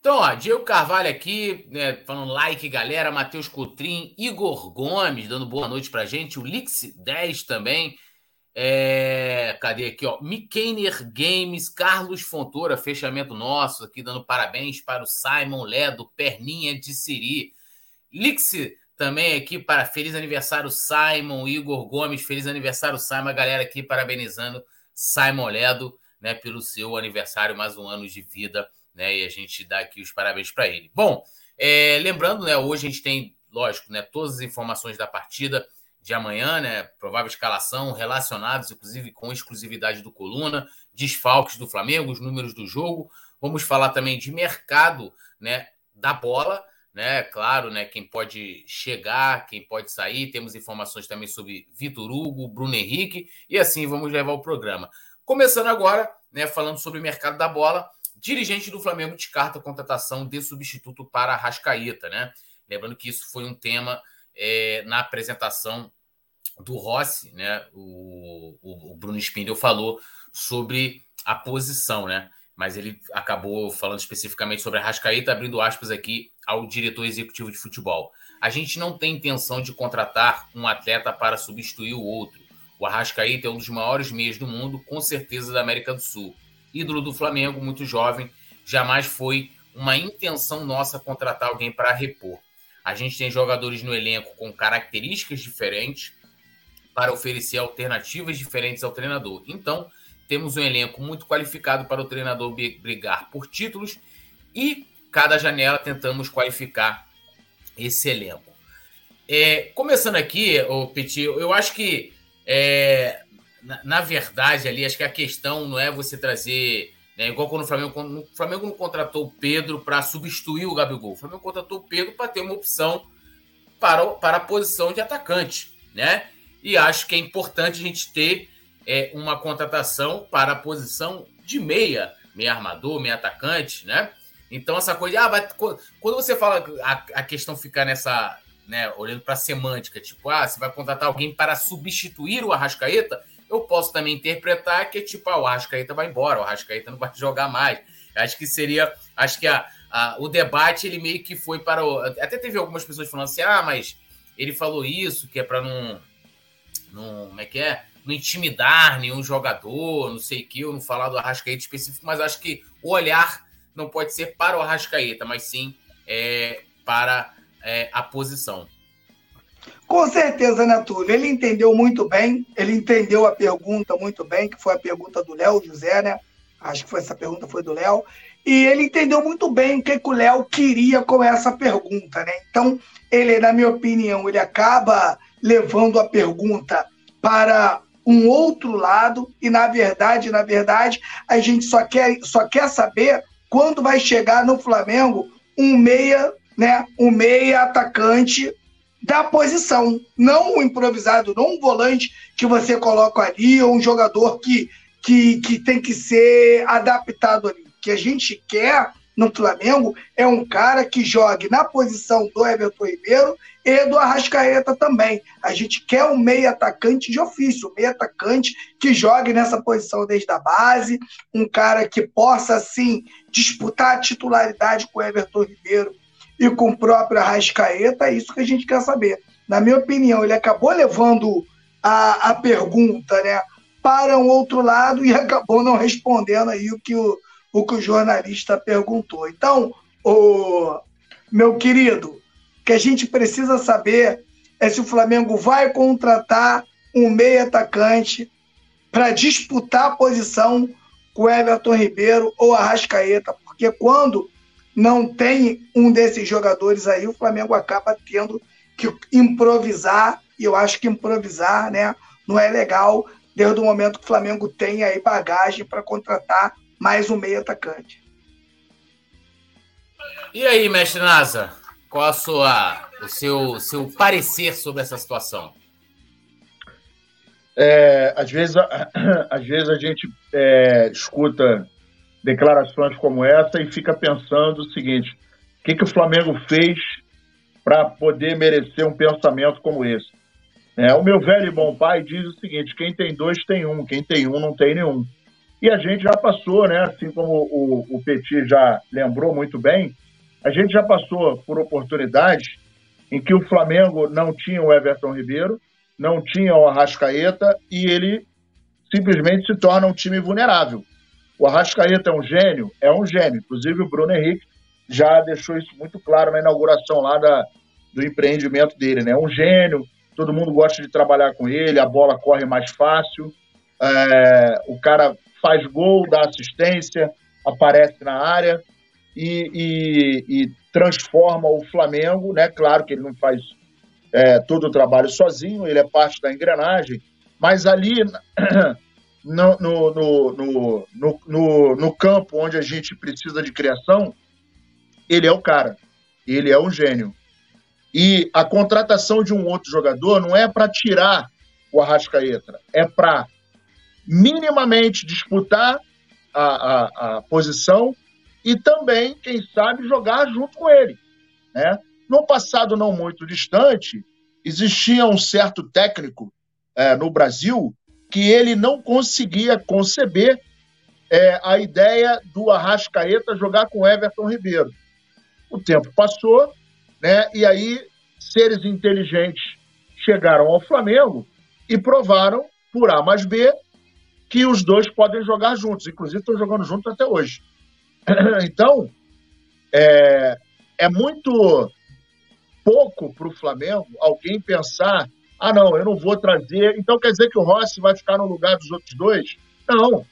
Então, ó, Diego Carvalho aqui, né, falando like, galera. Matheus Coutrin, Igor Gomes, dando boa noite pra gente. O Lix 10 também. É, cadê aqui, ó? Mikener Games, Carlos Fontoura, fechamento nosso aqui, dando parabéns para o Simon Ledo, Perninha de Siri. Lix também aqui para feliz aniversário, Simon, Igor Gomes, feliz aniversário, Simon, a galera aqui parabenizando Simon Ledo, né, pelo seu aniversário, mais um ano de vida né? E a gente dá aqui os parabéns para ele. Bom, é, lembrando, né? Hoje a gente tem, lógico, né? Todas as informações da partida de amanhã, né? Provável escalação relacionados, inclusive com exclusividade do Coluna, desfalques do Flamengo, os números do jogo. Vamos falar também de mercado, né? Da bola, né? Claro, né? Quem pode chegar, quem pode sair. Temos informações também sobre Vitor Hugo, Bruno Henrique e assim vamos levar o programa. Começando agora, né? Falando sobre o mercado da bola. Dirigente do Flamengo descarta a contratação de substituto para Rascaeta, né? Lembrando que isso foi um tema é, na apresentação do Rossi, né? O, o, o Bruno Spindel falou sobre a posição, né? Mas ele acabou falando especificamente sobre a Rascaeta, abrindo aspas aqui ao diretor executivo de futebol. A gente não tem intenção de contratar um atleta para substituir o outro. O Arrascaeta é um dos maiores meios do mundo, com certeza da América do Sul ídolo do Flamengo, muito jovem, jamais foi uma intenção nossa contratar alguém para repor. A gente tem jogadores no elenco com características diferentes para oferecer alternativas diferentes ao treinador. Então, temos um elenco muito qualificado para o treinador brigar por títulos e cada janela tentamos qualificar esse elenco. É, começando aqui, o Petit, eu acho que é, na, na, verdade, ali, acho que a questão não é você trazer. Né, igual quando o Flamengo, quando, o Flamengo não contratou o Pedro para substituir o Gabigol. O Flamengo contratou o Pedro para ter uma opção para, para a posição de atacante. Né? E acho que é importante a gente ter é, uma contratação para a posição de meia, meia armador, meia atacante, né? Então, essa coisa, ah, vai, quando você fala a, a questão ficar nessa, né, olhando para a semântica, tipo, ah, você vai contratar alguém para substituir o Arrascaeta, eu posso também interpretar que, tipo, ah, o Arrascaeta vai embora, o Arrascaeta não vai jogar mais. Acho que seria. Acho que a, a, o debate ele meio que foi para o. Até teve algumas pessoas falando assim: ah, mas ele falou isso, que é para não, não. Como é que é? Não intimidar nenhum jogador, não sei o que, eu não falar do Arrascaeta específico, mas acho que o olhar não pode ser para o Arrascaeta, mas sim é, para é, a posição. Com certeza, né, Túlio? Ele entendeu muito bem, ele entendeu a pergunta muito bem, que foi a pergunta do Léo José, né? Acho que foi essa pergunta foi do Léo. E ele entendeu muito bem o que, que o Léo queria com essa pergunta, né? Então, ele, na minha opinião, ele acaba levando a pergunta para um outro lado e na verdade, na verdade, a gente só quer, só quer saber quando vai chegar no Flamengo um meia, né, um meia atacante da posição, não um improvisado, não um volante que você coloca ali, ou um jogador que, que, que tem que ser adaptado ali. O que a gente quer no Flamengo é um cara que jogue na posição do Everton Ribeiro e do Arrascaeta também. A gente quer um meio atacante de ofício, um meio atacante que jogue nessa posição desde a base, um cara que possa, assim, disputar a titularidade com o Everton Ribeiro e com o próprio Arrascaeta, é isso que a gente quer saber. Na minha opinião, ele acabou levando a, a pergunta né, para um outro lado e acabou não respondendo aí o que o, o, que o jornalista perguntou. Então, o, meu querido, o que a gente precisa saber é se o Flamengo vai contratar um meio atacante para disputar a posição com Everton Ribeiro ou Arrascaeta, porque quando não tem um desses jogadores aí, o Flamengo acaba tendo que improvisar, e eu acho que improvisar né, não é legal desde o momento que o Flamengo tem aí bagagem para contratar mais um meio atacante. E aí, mestre Nasa, qual a sua, o seu, seu parecer sobre essa situação? É, às, vezes, às vezes a gente é, escuta declarações como essa e fica pensando o seguinte: o que, que o Flamengo fez para poder merecer um pensamento como esse? É, o meu velho e bom pai diz o seguinte: quem tem dois tem um, quem tem um não tem nenhum. E a gente já passou, né, assim como o, o Petit já lembrou muito bem, a gente já passou por oportunidades em que o Flamengo não tinha o Everton Ribeiro, não tinha o Arrascaeta e ele simplesmente se torna um time vulnerável. O Arrascaeta é um gênio? É um gênio. Inclusive o Bruno Henrique já deixou isso muito claro na inauguração lá da, do empreendimento dele, né? É um gênio, todo mundo gosta de trabalhar com ele, a bola corre mais fácil, é, o cara faz gol, dá assistência, aparece na área e, e, e transforma o Flamengo, né? Claro que ele não faz é, todo o trabalho sozinho, ele é parte da engrenagem, mas ali no, no, no, no, no, no campo onde a gente precisa de criação, ele é o cara, ele é um gênio. E a contratação de um outro jogador não é para tirar o Arrascaeta, é para minimamente disputar a, a, a, posição e também, quem sabe, jogar junto com ele. Né? No passado não muito distante, existia um certo técnico é, no Brasil que ele não conseguia conceber é, a ideia do Arrascaeta jogar com Everton Ribeiro. O tempo passou, né? E aí seres inteligentes chegaram ao Flamengo e provaram por A mais B que os dois podem jogar juntos. Inclusive estão jogando juntos até hoje. Então é, é muito pouco para o Flamengo alguém pensar: ah, não, eu não vou trazer. Então quer dizer que o Rossi vai ficar no lugar dos outros dois? Não.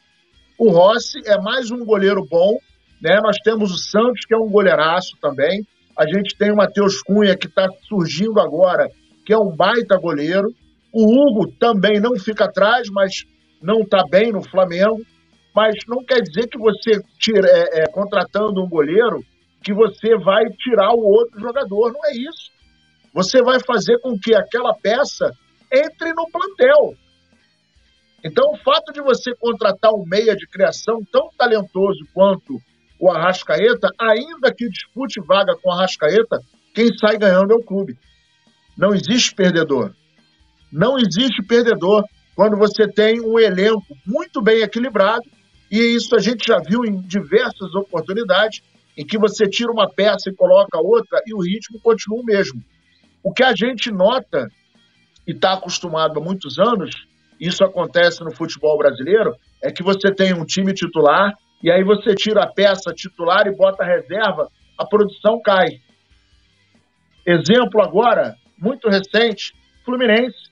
O Rossi é mais um goleiro bom. Né? Nós temos o Santos, que é um goleiraço também. A gente tem o Matheus Cunha, que está surgindo agora, que é um baita goleiro. O Hugo também não fica atrás, mas não está bem no Flamengo. Mas não quer dizer que você, tira, é, é, contratando um goleiro, que você vai tirar o outro jogador. Não é isso. Você vai fazer com que aquela peça entre no plantel. Então, o fato de você contratar um meia de criação tão talentoso quanto o Arrascaeta, ainda que dispute vaga com o Arrascaeta, quem sai ganhando é o clube. Não existe perdedor. Não existe perdedor quando você tem um elenco muito bem equilibrado, e isso a gente já viu em diversas oportunidades, em que você tira uma peça e coloca outra e o ritmo continua o mesmo. O que a gente nota e está acostumado há muitos anos, isso acontece no futebol brasileiro, é que você tem um time titular e aí você tira a peça titular e bota a reserva, a produção cai. Exemplo agora, muito recente, Fluminense.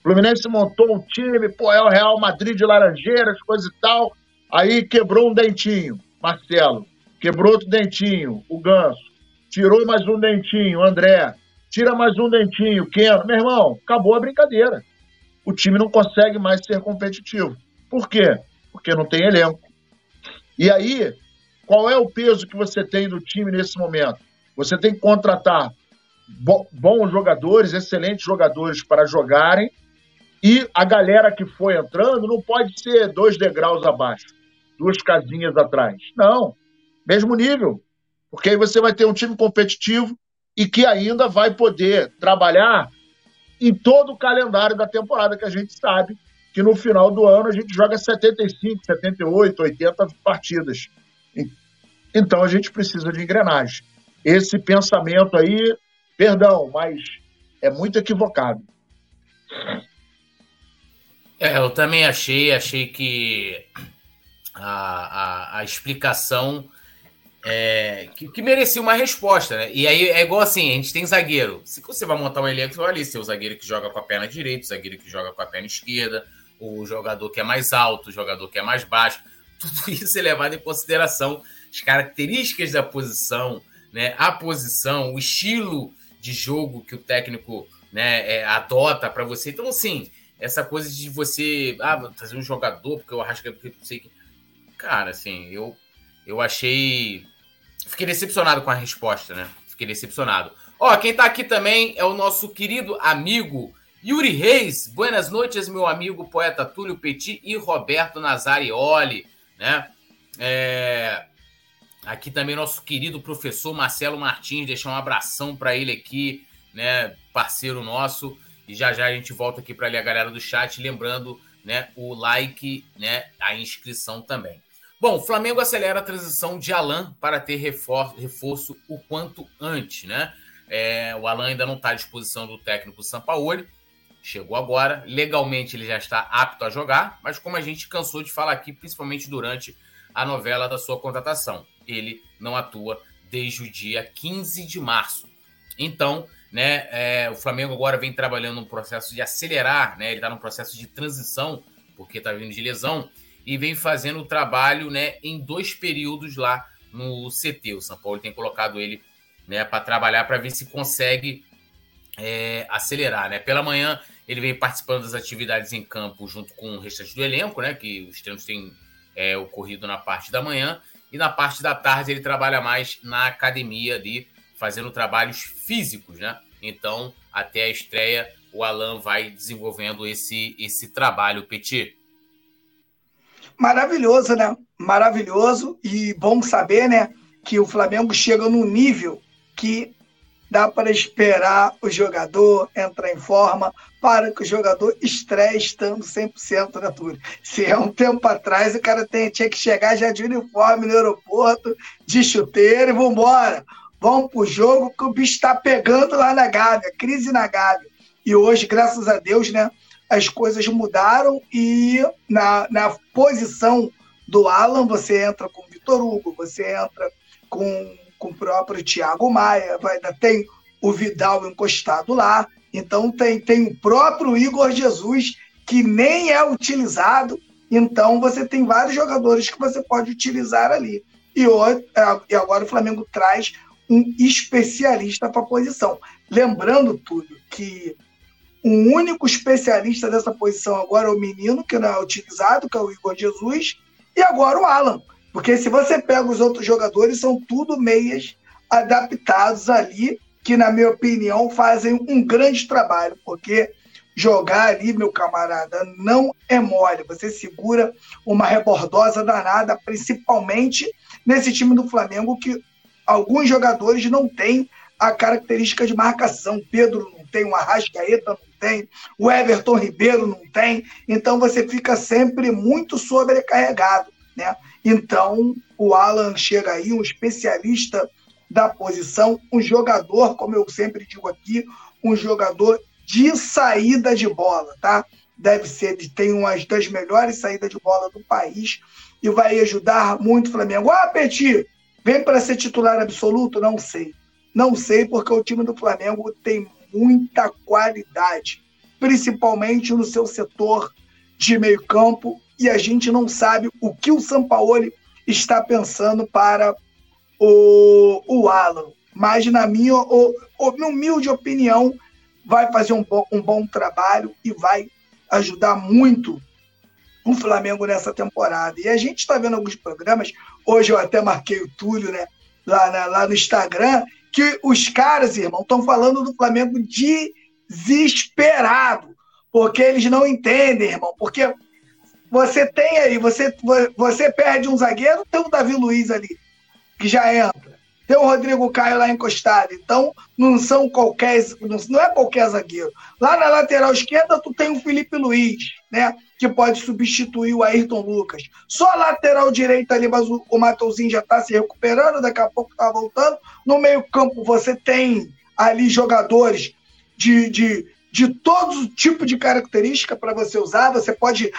Fluminense montou um time, pô, é o Real Madrid de Laranjeiras, coisa e tal. Aí quebrou um dentinho, Marcelo. Quebrou outro dentinho, o Ganso. Tirou mais um dentinho, André. Tira mais um dentinho, Keno. Meu irmão, acabou a brincadeira. O time não consegue mais ser competitivo. Por quê? Porque não tem elenco. E aí, qual é o peso que você tem do time nesse momento? Você tem que contratar bons jogadores, excelentes jogadores para jogarem, e a galera que foi entrando não pode ser dois degraus abaixo, duas casinhas atrás. Não mesmo nível. Porque aí você vai ter um time competitivo e que ainda vai poder trabalhar em todo o calendário da temporada, que a gente sabe que no final do ano a gente joga 75, 78, 80 partidas. Então a gente precisa de engrenagem. Esse pensamento aí, perdão, mas é muito equivocado. É, eu também achei, achei que a, a, a explicação é, que, que, merecia uma resposta, né? E aí é igual assim: a gente tem zagueiro. Se você vai montar um elenco, você vai ali ser o zagueiro que joga com a perna direita, o zagueiro que joga com a perna esquerda, o jogador que é mais alto, o jogador que é mais baixo. Tudo isso é levado em consideração. As características da posição, né? A posição, o estilo de jogo que o técnico né, é, adota para você. Então, assim, essa coisa de você ah, trazer um jogador, porque eu acho que não sei que. Cara, assim, eu eu achei. Fiquei decepcionado com a resposta, né? Fiquei decepcionado. Ó, quem tá aqui também é o nosso querido amigo Yuri Reis. Buenas noites, meu amigo poeta Túlio Petit e Roberto Nazarioli, né? É... Aqui também nosso querido professor Marcelo Martins, deixar um abração para ele aqui, né? Parceiro nosso. E já já a gente volta aqui para ler a galera do chat, lembrando né, o like, né, a inscrição também. Bom, Flamengo acelera a transição de Alan para ter reforço, reforço o quanto antes, né? É, o Alan ainda não está à disposição do técnico Sampaoli, chegou agora. Legalmente ele já está apto a jogar, mas como a gente cansou de falar aqui, principalmente durante a novela da sua contratação, ele não atua desde o dia 15 de março. Então, né, é, o Flamengo agora vem trabalhando num processo de acelerar, né? Ele está num processo de transição, porque está vindo de lesão, e vem fazendo o trabalho né, em dois períodos lá no CT. O São Paulo tem colocado ele né, para trabalhar para ver se consegue é, acelerar. Né? Pela manhã, ele vem participando das atividades em campo junto com o restante do elenco, né? Que os treinos têm é, ocorrido na parte da manhã. E na parte da tarde ele trabalha mais na academia ali, fazendo trabalhos físicos, né? Então, até a estreia, o Alan vai desenvolvendo esse, esse trabalho, Petit. Maravilhoso, né? Maravilhoso e bom saber, né? Que o Flamengo chega num nível que dá para esperar o jogador entrar em forma para que o jogador estreie estando 100% na tour. Se é um tempo atrás, o cara tem, tinha que chegar já de uniforme no aeroporto, de chuteiro e vambora. Vamos pro jogo que o bicho está pegando lá na Gávea, crise na Gávea. E hoje, graças a Deus, né, as coisas mudaram e na, na posição do Alan, você entra com o Vitor Hugo, você entra com, com o próprio Thiago Maia, vai, tem o Vidal encostado lá, então tem, tem o próprio Igor Jesus, que nem é utilizado, então você tem vários jogadores que você pode utilizar ali. E, hoje, é, e agora o Flamengo traz um especialista para a posição. Lembrando tudo que o único especialista dessa posição agora é o menino, que não é utilizado, que é o Igor Jesus, e agora o Alan. Porque se você pega os outros jogadores, são tudo meias adaptados ali, que, na minha opinião, fazem um grande trabalho, porque jogar ali, meu camarada, não é mole. Você segura uma rebordosa danada, principalmente nesse time do Flamengo, que alguns jogadores não têm a característica de marcação. Pedro não tem, o Arrascaeta não tem, o Everton Ribeiro não tem, então você fica sempre muito sobrecarregado, né? Então, o Alan chega aí, um especialista da posição, um jogador, como eu sempre digo aqui, um jogador de saída de bola, tá? Deve ser, tem uma das melhores saídas de bola do país e vai ajudar muito o Flamengo. Ah, Petit, vem para ser titular absoluto? Não sei. Não sei, porque o time do Flamengo tem muita qualidade, principalmente no seu setor de meio campo, e a gente não sabe o que o Sampaoli está pensando para o, o Alan. Mas, na minha, o, o, minha humilde opinião, vai fazer um bom, um bom trabalho e vai ajudar muito o Flamengo nessa temporada. E a gente está vendo alguns programas, hoje eu até marquei o Túlio, né? Lá, na, lá no Instagram, que os caras, irmão, estão falando do Flamengo desesperado, porque eles não entendem, irmão, porque você tem aí, você, você perde um zagueiro, tem o Davi Luiz ali, que já entra. Tem o Rodrigo Caio lá encostado. Então, não são qualquer. Não é qualquer zagueiro. Lá na lateral esquerda, tu tem o Felipe Luiz, né? Que pode substituir o Ayrton Lucas. Só lateral direita ali, mas o, o já está se recuperando, daqui a pouco está voltando. No meio-campo, você tem ali jogadores de, de, de todo tipo de característica para você usar. Você pode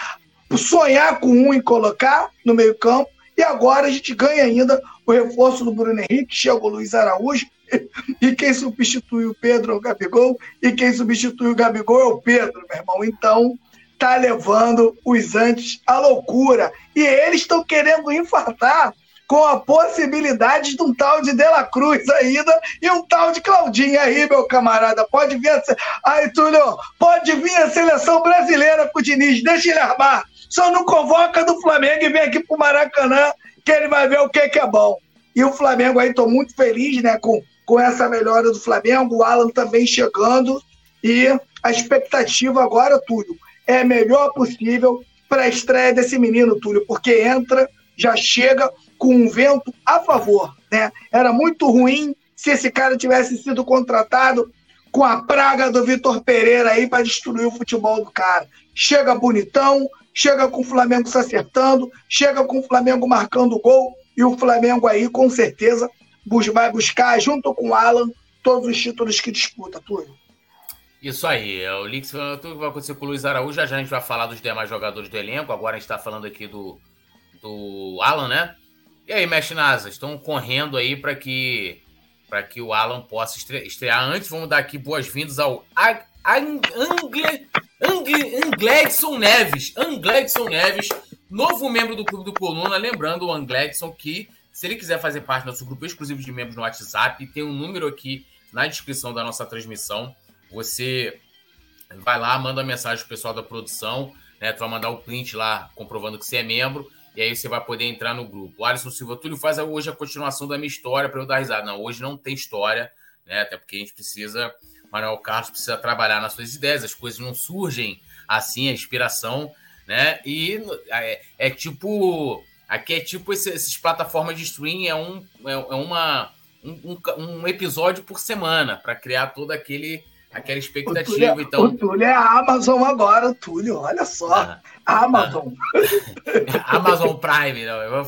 sonhar com um e colocar no meio-campo. E agora a gente ganha ainda o reforço do Bruno Henrique, chega o Luiz Araújo, e quem substitui o Pedro é o Gabigol, e quem substitui o Gabigol é o Pedro, meu irmão. Então, tá levando os antes à loucura. E eles estão querendo infartar com a possibilidade de um tal de Dela Cruz ainda e um tal de Claudinho aí, meu camarada. Pode vir a... Aí, Túlio, pode vir a seleção brasileira com o Diniz, deixa ele armar. Só não convoca do Flamengo e vem aqui pro Maracanã que ele vai ver o que, que é bom. E o Flamengo aí, estou muito feliz né, com, com essa melhora do Flamengo, o Alan também chegando. E a expectativa agora, Túlio, é melhor possível para a estreia desse menino, Túlio, porque entra, já chega com um vento a favor. Né? Era muito ruim se esse cara tivesse sido contratado com a praga do Vitor Pereira aí para destruir o futebol do cara. Chega bonitão, chega com o Flamengo se acertando, chega com o Flamengo marcando gol, e o Flamengo aí, com certeza, vai buscar, junto com o Alan, todos os títulos que disputa, Túlio. Isso aí, é o Lix, tudo que vai acontecer com o Luiz Araújo, já, já a gente vai falar dos demais jogadores do elenco, agora a gente está falando aqui do, do Alan, né? E aí, Mestre Nasa, estão correndo aí para que para que o Alan possa estrear antes. Vamos dar aqui boas-vindas ao Angle, Angle, Angledson Neves. Angledson Neves, novo membro do Clube do Coluna. Lembrando o Angledson que, se ele quiser fazer parte do nosso grupo exclusivo de membros no WhatsApp, tem um número aqui na descrição da nossa transmissão. Você vai lá, manda mensagem pro pessoal da produção, né? Tu vai mandar o print lá comprovando que você é membro e aí você vai poder entrar no grupo. O Alisson Silva Túlio faz hoje a continuação da minha história para eu dar risada. Não, hoje não tem história, né? Até porque a gente precisa, Manuel Carlos precisa trabalhar nas suas ideias, as coisas não surgem assim, a inspiração, né? E é, é tipo. Aqui é tipo esse, essas plataformas de streaming, é, um, é, é uma, um, um, episódio por semana para criar todo aquele aquela expectativa. O Túlio, então... o Túlio é a Amazon agora, Túlio, olha só. Ah, Amazon. Ah, Amazon Prime, não. Eu vou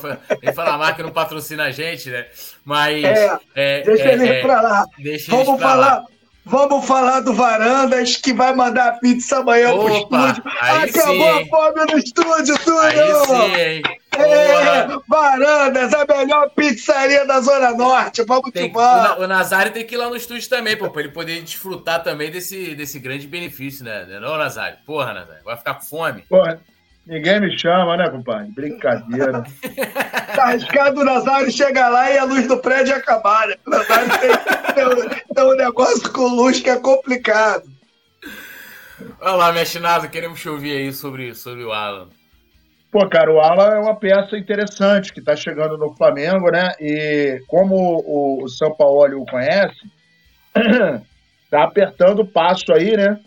falar a marca não patrocina a gente, né? Mas. É, é, deixa é, ele ir pra lá. Vamos falar. Lá. Vamos falar do Varandas que vai mandar pizza amanhã Opa, pro estúdio. Acabou sim, a fome no estúdio, Túlio! Aí sim? É, Varandas, a melhor pizzaria da Zona Norte. Vamos tem, te o, o Nazário tem que ir lá no estúdio também, pô, pra ele poder desfrutar também desse, desse grande benefício, né? Não, Nazário? Porra, Nazário, vai ficar com fome. Porra, ninguém me chama, né, compadre? Brincadeira. tá arriscado o Nazário chegar lá e a luz do prédio acabar, né? O Nazário tem, tem, tem um negócio com luz que é complicado. Olha lá, chinasa, queremos te ouvir aí sobre, sobre o Alan. Pô, cara, o Alan é uma peça interessante que está chegando no Flamengo, né? E como o, o São Paulo o conhece, tá apertando o passo aí, né?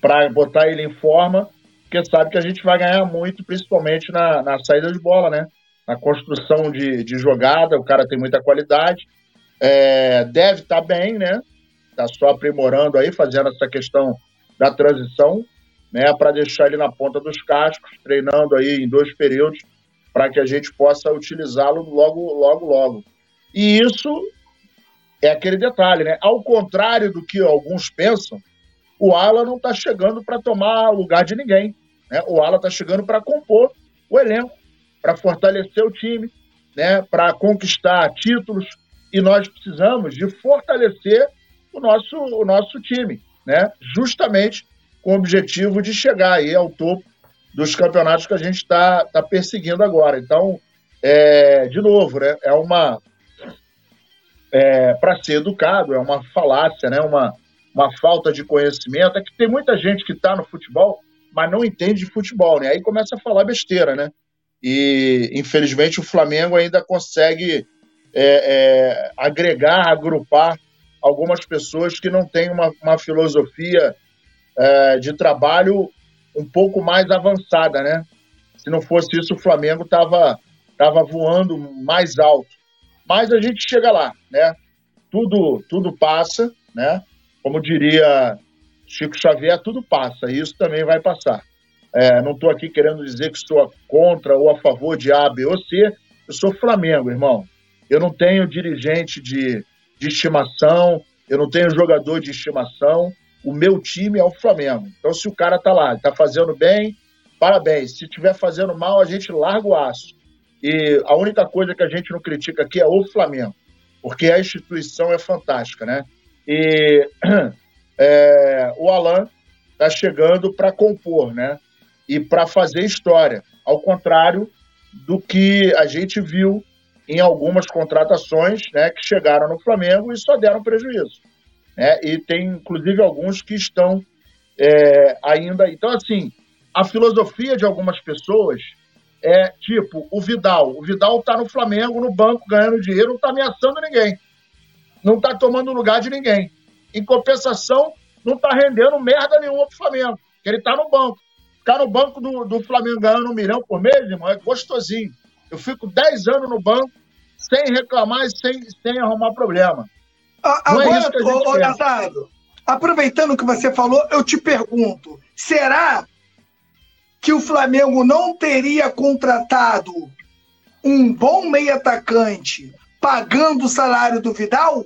Para botar ele em forma, porque sabe que a gente vai ganhar muito, principalmente na, na saída de bola, né? Na construção de, de jogada, o cara tem muita qualidade. É, deve estar tá bem, né? Tá só aprimorando aí, fazendo essa questão da transição né, para deixar ele na ponta dos cascos, treinando aí em dois períodos, para que a gente possa utilizá-lo logo, logo, logo. E isso é aquele detalhe, né? Ao contrário do que alguns pensam, o Ala não está chegando para tomar lugar de ninguém. Né? O Ala está chegando para compor o elenco, para fortalecer o time, né? para conquistar títulos. E nós precisamos de fortalecer o nosso, o nosso time, né? justamente com o objetivo de chegar aí ao topo dos campeonatos que a gente está tá perseguindo agora. Então, é, de novo, né, é uma. É, para ser educado, é uma falácia, né, uma, uma falta de conhecimento. É que tem muita gente que está no futebol, mas não entende de futebol, né? Aí começa a falar besteira, né? E, infelizmente, o Flamengo ainda consegue é, é, agregar, agrupar algumas pessoas que não têm uma, uma filosofia é, de trabalho um pouco mais avançada, né? Se não fosse isso, o Flamengo estava tava voando mais alto. Mas a gente chega lá, né? Tudo, tudo passa, né? Como diria Chico Xavier, tudo passa, e isso também vai passar. É, não estou aqui querendo dizer que sou contra ou a favor de A, B ou C, eu sou Flamengo, irmão. Eu não tenho dirigente de, de estimação, eu não tenho jogador de estimação, o meu time é o Flamengo. Então, se o cara tá lá, tá fazendo bem, parabéns. Se estiver fazendo mal, a gente larga o aço. E a única coisa que a gente não critica aqui é o Flamengo, porque a instituição é fantástica, né? E é, o Alan tá chegando para compor, né? E para fazer história, ao contrário do que a gente viu em algumas contratações, né, que chegaram no Flamengo e só deram prejuízo né? e tem inclusive alguns que estão é, ainda. Então, assim, a filosofia de algumas pessoas é tipo o Vidal. O Vidal está no Flamengo, no banco, ganhando dinheiro, não está ameaçando ninguém, não está tomando lugar de ninguém. Em compensação, não está rendendo merda nenhuma pro Flamengo, que ele está no banco. Ficar no banco do, do Flamengo ganhando um milhão por mês, irmão, é gostosinho. Eu fico 10 anos no banco sem reclamar e sem, sem arrumar problema. Agora, é ô, ô Nazário, aproveitando o que você falou, eu te pergunto: será que o Flamengo não teria contratado um bom meio atacante pagando o salário do Vidal?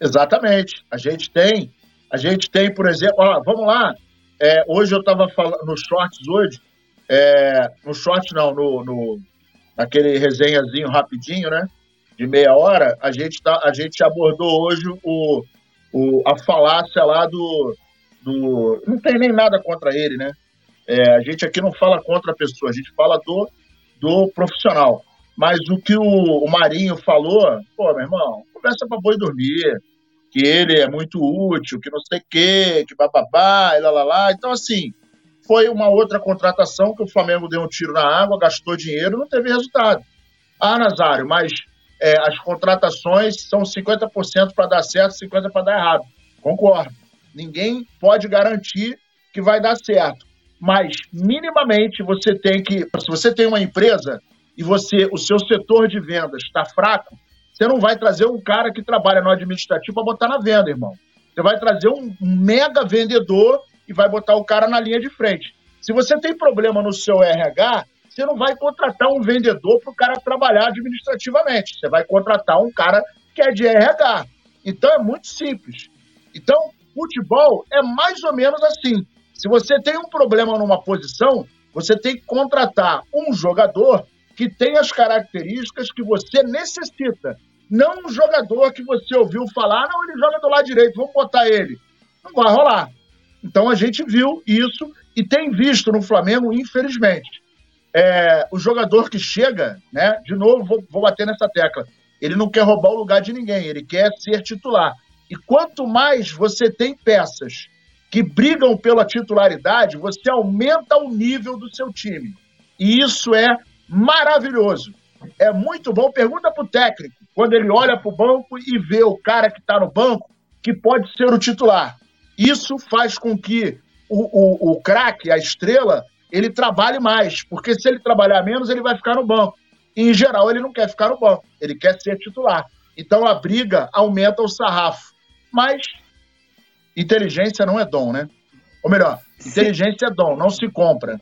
Exatamente. A gente tem, a gente tem, por exemplo, ó, vamos lá. É, hoje eu estava falando nos shorts hoje, é, no short não, no, no naquele resenhazinho rapidinho, né? De meia hora, a gente tá, a gente abordou hoje o, o a falácia lá do, do, não tem nem nada contra ele, né? É, a gente aqui não fala contra a pessoa, a gente fala do, do profissional. Mas o que o, o Marinho falou, pô, meu irmão, conversa para boi dormir, que ele é muito útil, que não sei o quê, que bababá, e lá, lá, lá. Então, assim, foi uma outra contratação que o Flamengo deu um tiro na água, gastou dinheiro não teve resultado. Ah, Nazário, mas é, as contratações são 50% para dar certo, 50% para dar errado. Concordo. Ninguém pode garantir que vai dar certo. Mas, minimamente, você tem que. Se você tem uma empresa e você, o seu setor de vendas está fraco, você não vai trazer um cara que trabalha no administrativo para botar na venda, irmão. Você vai trazer um mega vendedor e vai botar o cara na linha de frente. Se você tem problema no seu RH, você não vai contratar um vendedor para o cara trabalhar administrativamente. Você vai contratar um cara que é de RH. Então é muito simples. Então, futebol é mais ou menos assim. Se você tem um problema numa posição, você tem que contratar um jogador que tem as características que você necessita. Não um jogador que você ouviu falar, não, ele joga do lado direito, vamos botar ele. Não vai rolar. Então a gente viu isso e tem visto no Flamengo, infelizmente. É, o jogador que chega, né? De novo, vou, vou bater nessa tecla. Ele não quer roubar o lugar de ninguém, ele quer ser titular. E quanto mais você tem peças que brigam pela titularidade, você aumenta o nível do seu time. E isso é maravilhoso. É muito bom. Pergunta para o técnico, quando ele olha para o banco e vê o cara que está no banco, que pode ser o titular. Isso faz com que o, o, o craque, a estrela, ele trabalhe mais, porque se ele trabalhar menos, ele vai ficar no banco. E, em geral, ele não quer ficar no banco, ele quer ser titular. Então a briga aumenta o sarrafo. Mas inteligência não é dom, né? Ou melhor, inteligência é dom, não se compra.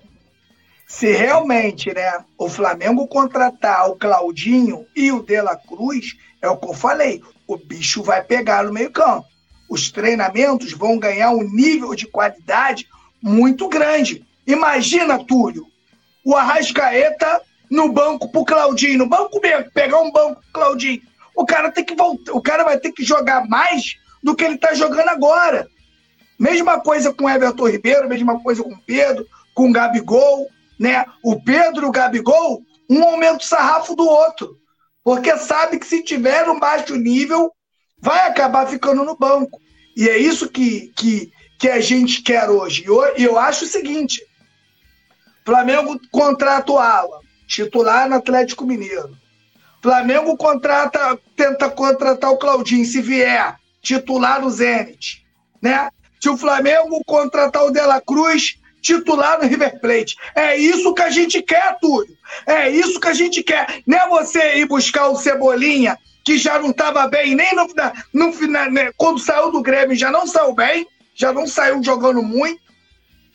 Se realmente, né, o Flamengo contratar o Claudinho e o De La Cruz, é o que eu falei, o bicho vai pegar no meio-campo os treinamentos vão ganhar um nível de qualidade muito grande. Imagina, Túlio, o Arrascaeta no banco pro Claudinho, no banco mesmo, pegar um banco pro Claudinho. O cara tem que voltar, o cara vai ter que jogar mais do que ele tá jogando agora. Mesma coisa com Everton Ribeiro, mesma coisa com Pedro, com Gabigol, né? O Pedro o Gabigol, um aumenta o sarrafo do outro. Porque sabe que se tiver um baixo nível, vai acabar ficando no banco. E é isso que, que, que a gente quer hoje. E eu, eu acho o seguinte: Flamengo contrata o Ala, titular no Atlético Mineiro. Flamengo contrata, tenta contratar o Claudinho, se vier, titular no Zenit. Né? Se o Flamengo contratar o Dela Cruz, titular no River Plate. É isso que a gente quer, Túlio. É isso que a gente quer. Não é você ir buscar o Cebolinha que já não estava bem, nem no, no, no, né, quando saiu do Grêmio já não saiu bem, já não saiu jogando muito.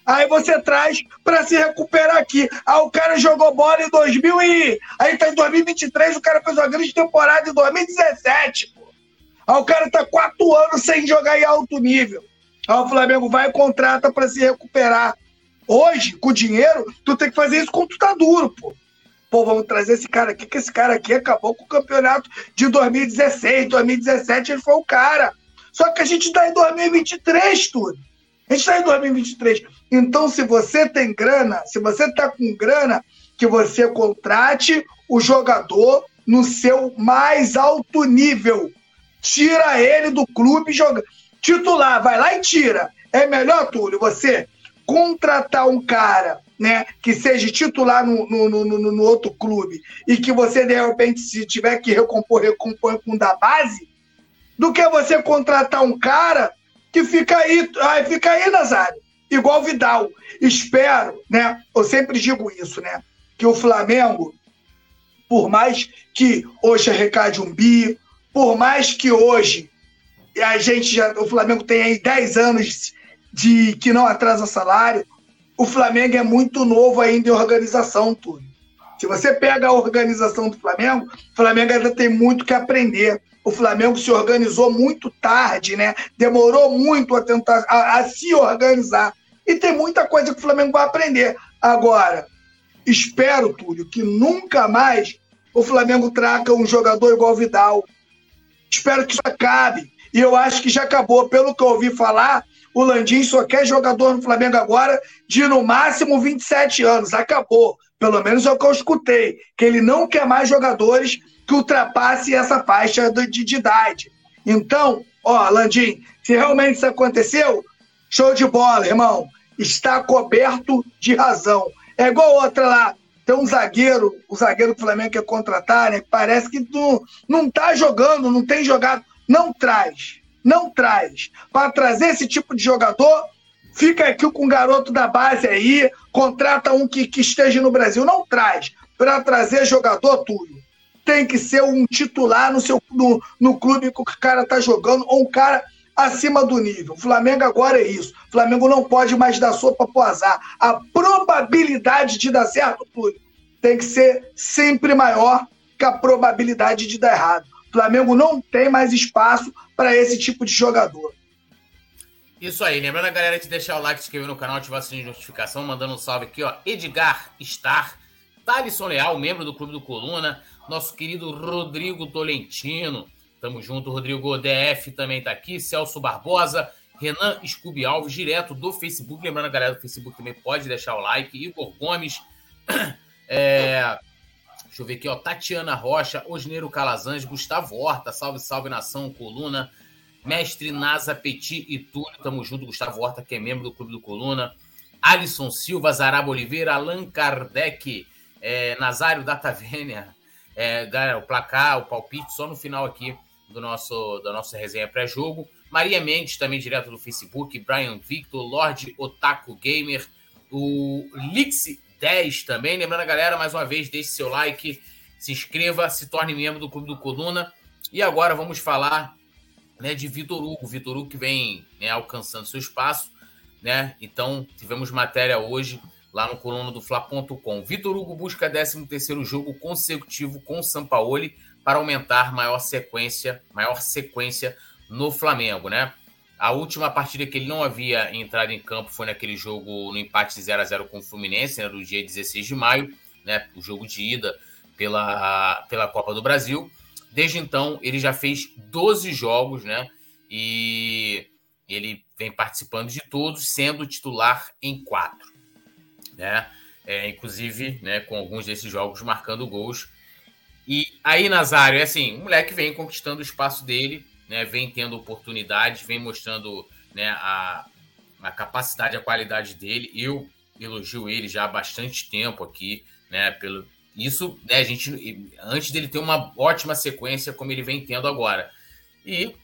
Aí você traz para se recuperar aqui. Ah, o cara jogou bola em 2000 e aí tá em 2023, o cara fez uma grande temporada em 2017, pô. O cara tá quatro anos sem jogar em alto nível. Aí o Flamengo vai e contrata para se recuperar. Hoje, com dinheiro, tu tem que fazer isso quando tu tá duro, pô pô, vamos trazer esse cara aqui, que esse cara aqui acabou com o campeonato de 2016, 2017, ele foi o cara. Só que a gente está em 2023, tudo. A gente está em 2023. Então, se você tem grana, se você está com grana, que você contrate o jogador no seu mais alto nível. Tira ele do clube joga titular, vai lá e tira. É melhor, Túlio, você contratar um cara né, que seja titular no, no, no, no, outro clube e que você, de repente, se tiver que recompor, recompor com da base, do que você contratar um cara que fica aí, ai, fica aí, Nazário, igual Vidal. Espero, né? Eu sempre digo isso, né? Que o Flamengo, por mais que hoje arrecade um bi, por mais que hoje a gente já, o Flamengo tem aí 10 anos de que não atrasa salário, o Flamengo é muito novo ainda em organização, tudo. Se você pega a organização do Flamengo, o Flamengo ainda tem muito que aprender. O Flamengo se organizou muito tarde, né? Demorou muito a tentar a, a se organizar. E tem muita coisa que o Flamengo vai aprender. Agora, espero, Túlio, que nunca mais o Flamengo traga um jogador igual Vidal. Espero que isso acabe. E eu acho que já acabou. Pelo que eu ouvi falar, o Landim só quer jogador no Flamengo agora de no máximo 27 anos. Acabou. Pelo menos é o que eu escutei. Que ele não quer mais jogadores que ultrapassem essa faixa de, de, de idade. Então, ó, Landim, se realmente isso aconteceu, show de bola, irmão. Está coberto de razão. É igual outra lá. Tem um zagueiro, o zagueiro do Flamengo quer contratar, né? Que parece que não, não tá jogando, não tem jogado. Não traz não traz. Para trazer esse tipo de jogador, fica aqui com o garoto da base aí, contrata um que, que esteja no Brasil. Não traz. Para trazer jogador, Túlio, tem que ser um titular no, seu, no, no clube que o cara tá jogando, ou um cara acima do nível. O Flamengo agora é isso. O Flamengo não pode mais dar sopa pro azar. A probabilidade de dar certo, Túlio, tem que ser sempre maior que a probabilidade de dar errado. O Flamengo não tem mais espaço para esse tipo de jogador. Isso aí, lembrando a galera de deixar o like, se inscrever no canal, ativar o sininho de notificação, mandando um salve aqui, ó. Edgar Star, Thalisson Leal, membro do Clube do Coluna, nosso querido Rodrigo Tolentino, tamo junto, Rodrigo DF também tá aqui, Celso Barbosa, Renan Scooby Alves, direto do Facebook, lembrando a galera do Facebook também pode deixar o like, Igor Gomes, é, Deixa eu ver aqui, ó. Tatiana Rocha, Osneiro Calazans, Gustavo Horta, salve, salve nação, coluna. Mestre Nasa Petit e Túlio, tamo junto. Gustavo Horta, que é membro do Clube do Coluna. Alisson Silva, Zaraba Oliveira, Allan Kardec, é, Nazário Datavênia. É, o placar, o palpite, só no final aqui do nosso, da nossa resenha pré-jogo. Maria Mendes, também direto do Facebook. Brian Victor, Lorde Otaku Gamer. O Lixi 10 também. Lembrando a galera, mais uma vez, deixe seu like, se inscreva, se torne membro do Clube do Coluna. E agora vamos falar né, de Vitor Hugo. Vitor Hugo que vem né, alcançando seu espaço. Né? Então, tivemos matéria hoje lá no coluna do Fla.com. Vitor Hugo busca 13º jogo consecutivo com o Sampaoli para aumentar maior sequência, maior sequência no Flamengo, né? A última partida que ele não havia entrado em campo foi naquele jogo no empate 0 a 0 com o Fluminense, né, no dia 16 de maio, né, o jogo de ida pela, pela Copa do Brasil. Desde então, ele já fez 12 jogos, né? E ele vem participando de todos, sendo titular em quatro, né? É, inclusive, né, com alguns desses jogos marcando gols. E aí, Nazário, é assim, o moleque vem conquistando o espaço dele, né, vem tendo oportunidades, vem mostrando né, a, a capacidade, a qualidade dele. Eu elogio ele já há bastante tempo aqui, né? Pelo, isso, né, a gente, antes dele ter uma ótima sequência como ele vem tendo agora. E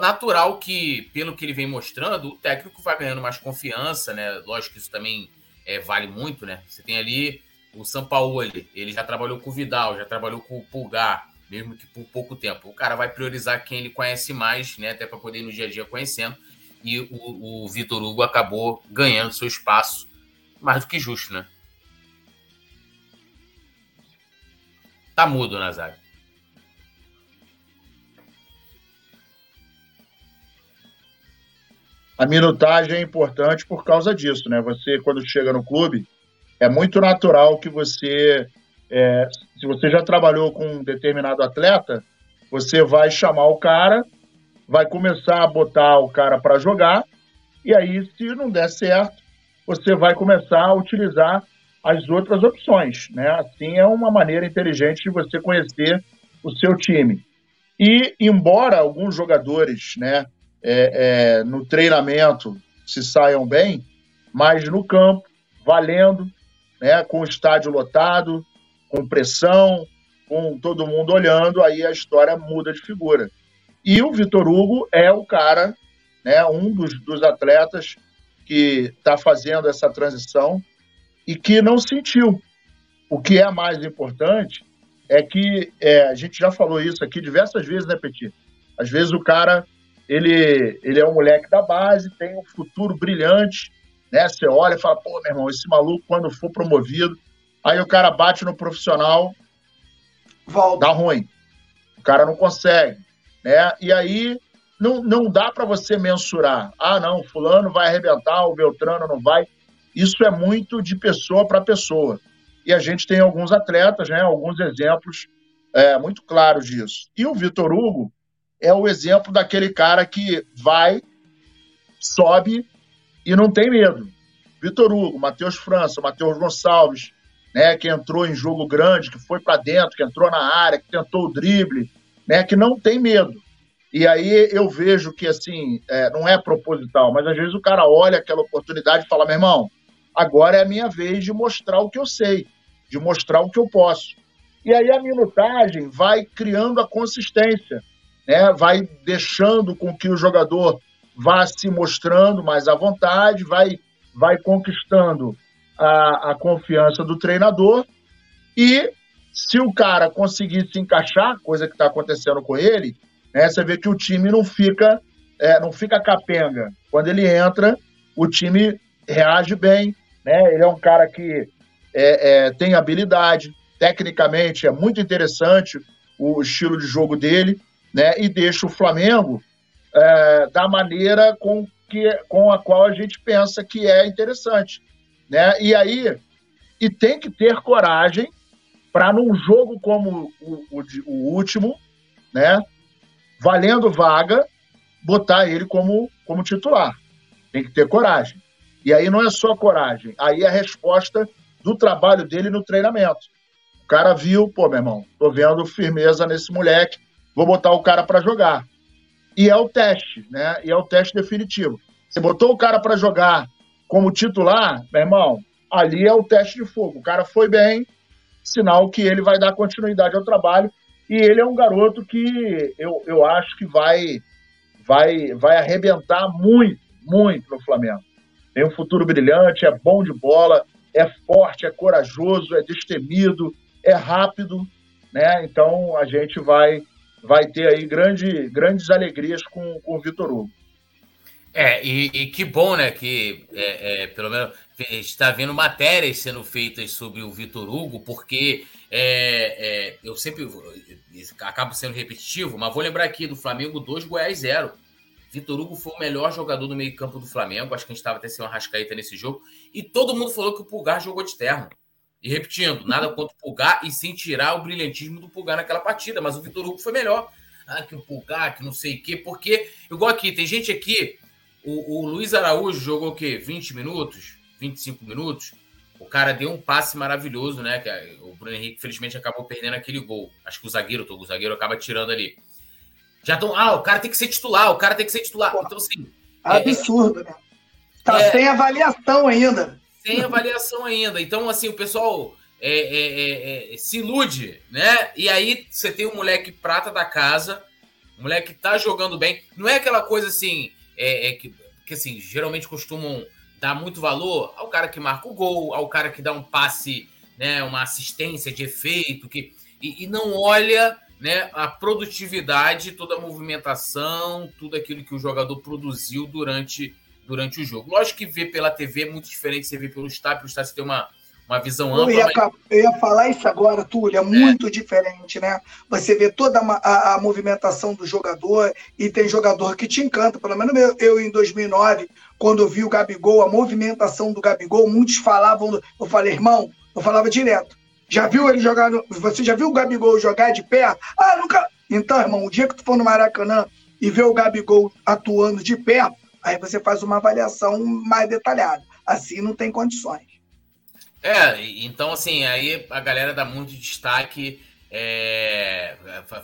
natural que, pelo que ele vem mostrando, o técnico vai ganhando mais confiança, né? Lógico que isso também é, vale muito, né? Você tem ali o Sampaoli, ele já trabalhou com o Vidal, já trabalhou com o Pulgar, mesmo que por pouco tempo. O cara vai priorizar quem ele conhece mais, né? Até para poder ir no dia a dia conhecendo. E o, o Vitor Hugo acabou ganhando seu espaço mais do que justo, né? Tá mudo, Nazário. A minutagem é importante por causa disso, né? Você, quando chega no clube, é muito natural que você é, se você já trabalhou com um determinado atleta, você vai chamar o cara, vai começar a botar o cara para jogar, e aí, se não der certo, você vai começar a utilizar as outras opções. Né? Assim é uma maneira inteligente de você conhecer o seu time. E, embora alguns jogadores né, é, é, no treinamento se saiam bem, mas no campo, valendo, né, com o estádio lotado, com pressão, com todo mundo olhando, aí a história muda de figura. E o Vitor Hugo é o cara, né, um dos, dos atletas que está fazendo essa transição e que não sentiu. O que é mais importante é que é, a gente já falou isso aqui diversas vezes, né, Petit? Às vezes o cara ele, ele é um moleque da base, tem um futuro brilhante, né? Você olha e fala, pô, meu irmão, esse maluco, quando for promovido, aí o cara bate no profissional, Volta. dá ruim. O cara não consegue, né? E aí não, não dá para você mensurar. Ah, não, fulano vai arrebentar, o Beltrano não vai. Isso é muito de pessoa para pessoa. E a gente tem alguns atletas, né, alguns exemplos é, muito claros disso. E o Vitor Hugo é o exemplo daquele cara que vai, sobe e não tem medo. Vitor Hugo, Matheus França, Matheus Gonçalves, né, que entrou em jogo grande, que foi para dentro, que entrou na área, que tentou o drible, né, que não tem medo. E aí eu vejo que, assim, é, não é proposital, mas às vezes o cara olha aquela oportunidade e fala: meu irmão, agora é a minha vez de mostrar o que eu sei, de mostrar o que eu posso. E aí a minutagem vai criando a consistência, né? vai deixando com que o jogador vá se mostrando mais à vontade, vai, vai conquistando a, a confiança do treinador e se o cara conseguir se encaixar, coisa que está acontecendo com ele, né, você vê que o time não fica, é, não fica capenga. Quando ele entra, o time reage bem. Né? Ele é um cara que é, é, tem habilidade, tecnicamente é muito interessante o estilo de jogo dele, né? E deixa o Flamengo é, da maneira com, que, com a qual a gente pensa que é interessante, né? E aí, e tem que ter coragem para num jogo como o, o, o, último, né? Valendo vaga, botar ele como, como titular. Tem que ter coragem. E aí não é só coragem, aí é a resposta do trabalho dele no treinamento. O cara viu, pô, meu irmão, tô vendo firmeza nesse moleque, vou botar o cara para jogar. E é o teste, né? E é o teste definitivo. Você botou o cara para jogar como titular, meu irmão, ali é o teste de fogo. O cara foi bem, sinal que ele vai dar continuidade ao trabalho. E ele é um garoto que eu, eu acho que vai, vai, vai arrebentar muito, muito no Flamengo. Tem um futuro brilhante, é bom de bola, é forte, é corajoso, é destemido, é rápido, né? Então a gente vai vai ter aí grande, grandes alegrias com, com o Vitor Hugo. É, e, e, que bom, né? Que é, é, pelo menos está vendo matérias sendo feitas sobre o Vitor Hugo, porque é, é eu sempre acabo sendo repetitivo, mas vou lembrar aqui do Flamengo 2, Goiás 0. Vitor Hugo foi o melhor jogador do meio-campo do Flamengo. Acho que a gente estava até sem uma rascaíta nesse jogo. E todo mundo falou que o Pulgar jogou de terno. E repetindo, nada contra o Pulgar e sem tirar o brilhantismo do Pulgar naquela partida. Mas o Vitor Hugo foi melhor. Ah, que o Pulgar, que não sei o quê. Porque, igual aqui, tem gente aqui. O, o Luiz Araújo jogou o quê? 20 minutos? 25 minutos? O cara deu um passe maravilhoso, né? O Bruno Henrique, felizmente, acabou perdendo aquele gol. Acho que o zagueiro, o zagueiro acaba tirando ali. Já estão. Ah, o cara tem que ser titular, o cara tem que ser titular. Então, assim. É, absurdo, é, né? Tá é, sem avaliação ainda. Sem avaliação ainda. Então, assim, o pessoal é, é, é, se ilude, né? E aí você tem um moleque prata da casa, um moleque que tá jogando bem. Não é aquela coisa assim, é, que, que assim, geralmente costumam dar muito valor ao cara que marca o gol, ao cara que dá um passe, né, uma assistência de efeito, que, e, e não olha né, a produtividade, toda a movimentação, tudo aquilo que o jogador produziu durante, durante o jogo. Lógico que ver pela TV é muito diferente, você vê pelo estádio, pelo estádio tem uma, uma visão ampla. Eu ia, mas... eu ia falar isso agora, Túlio, é muito é. diferente, né? Você vê toda a, a, a, movimentação do jogador e tem jogador que te encanta. Pelo menos eu, eu, em 2009, quando eu vi o Gabigol, a movimentação do Gabigol, muitos falavam, eu falei, irmão, eu falava direto, já viu ele jogar? No... Você já viu o Gabigol jogar de pé? Ah, nunca. Então, irmão, o dia que tu for no Maracanã e ver o Gabigol atuando de pé, aí você faz uma avaliação mais detalhada. Assim não tem condições. É, então assim, aí a galera dá muito destaque, é...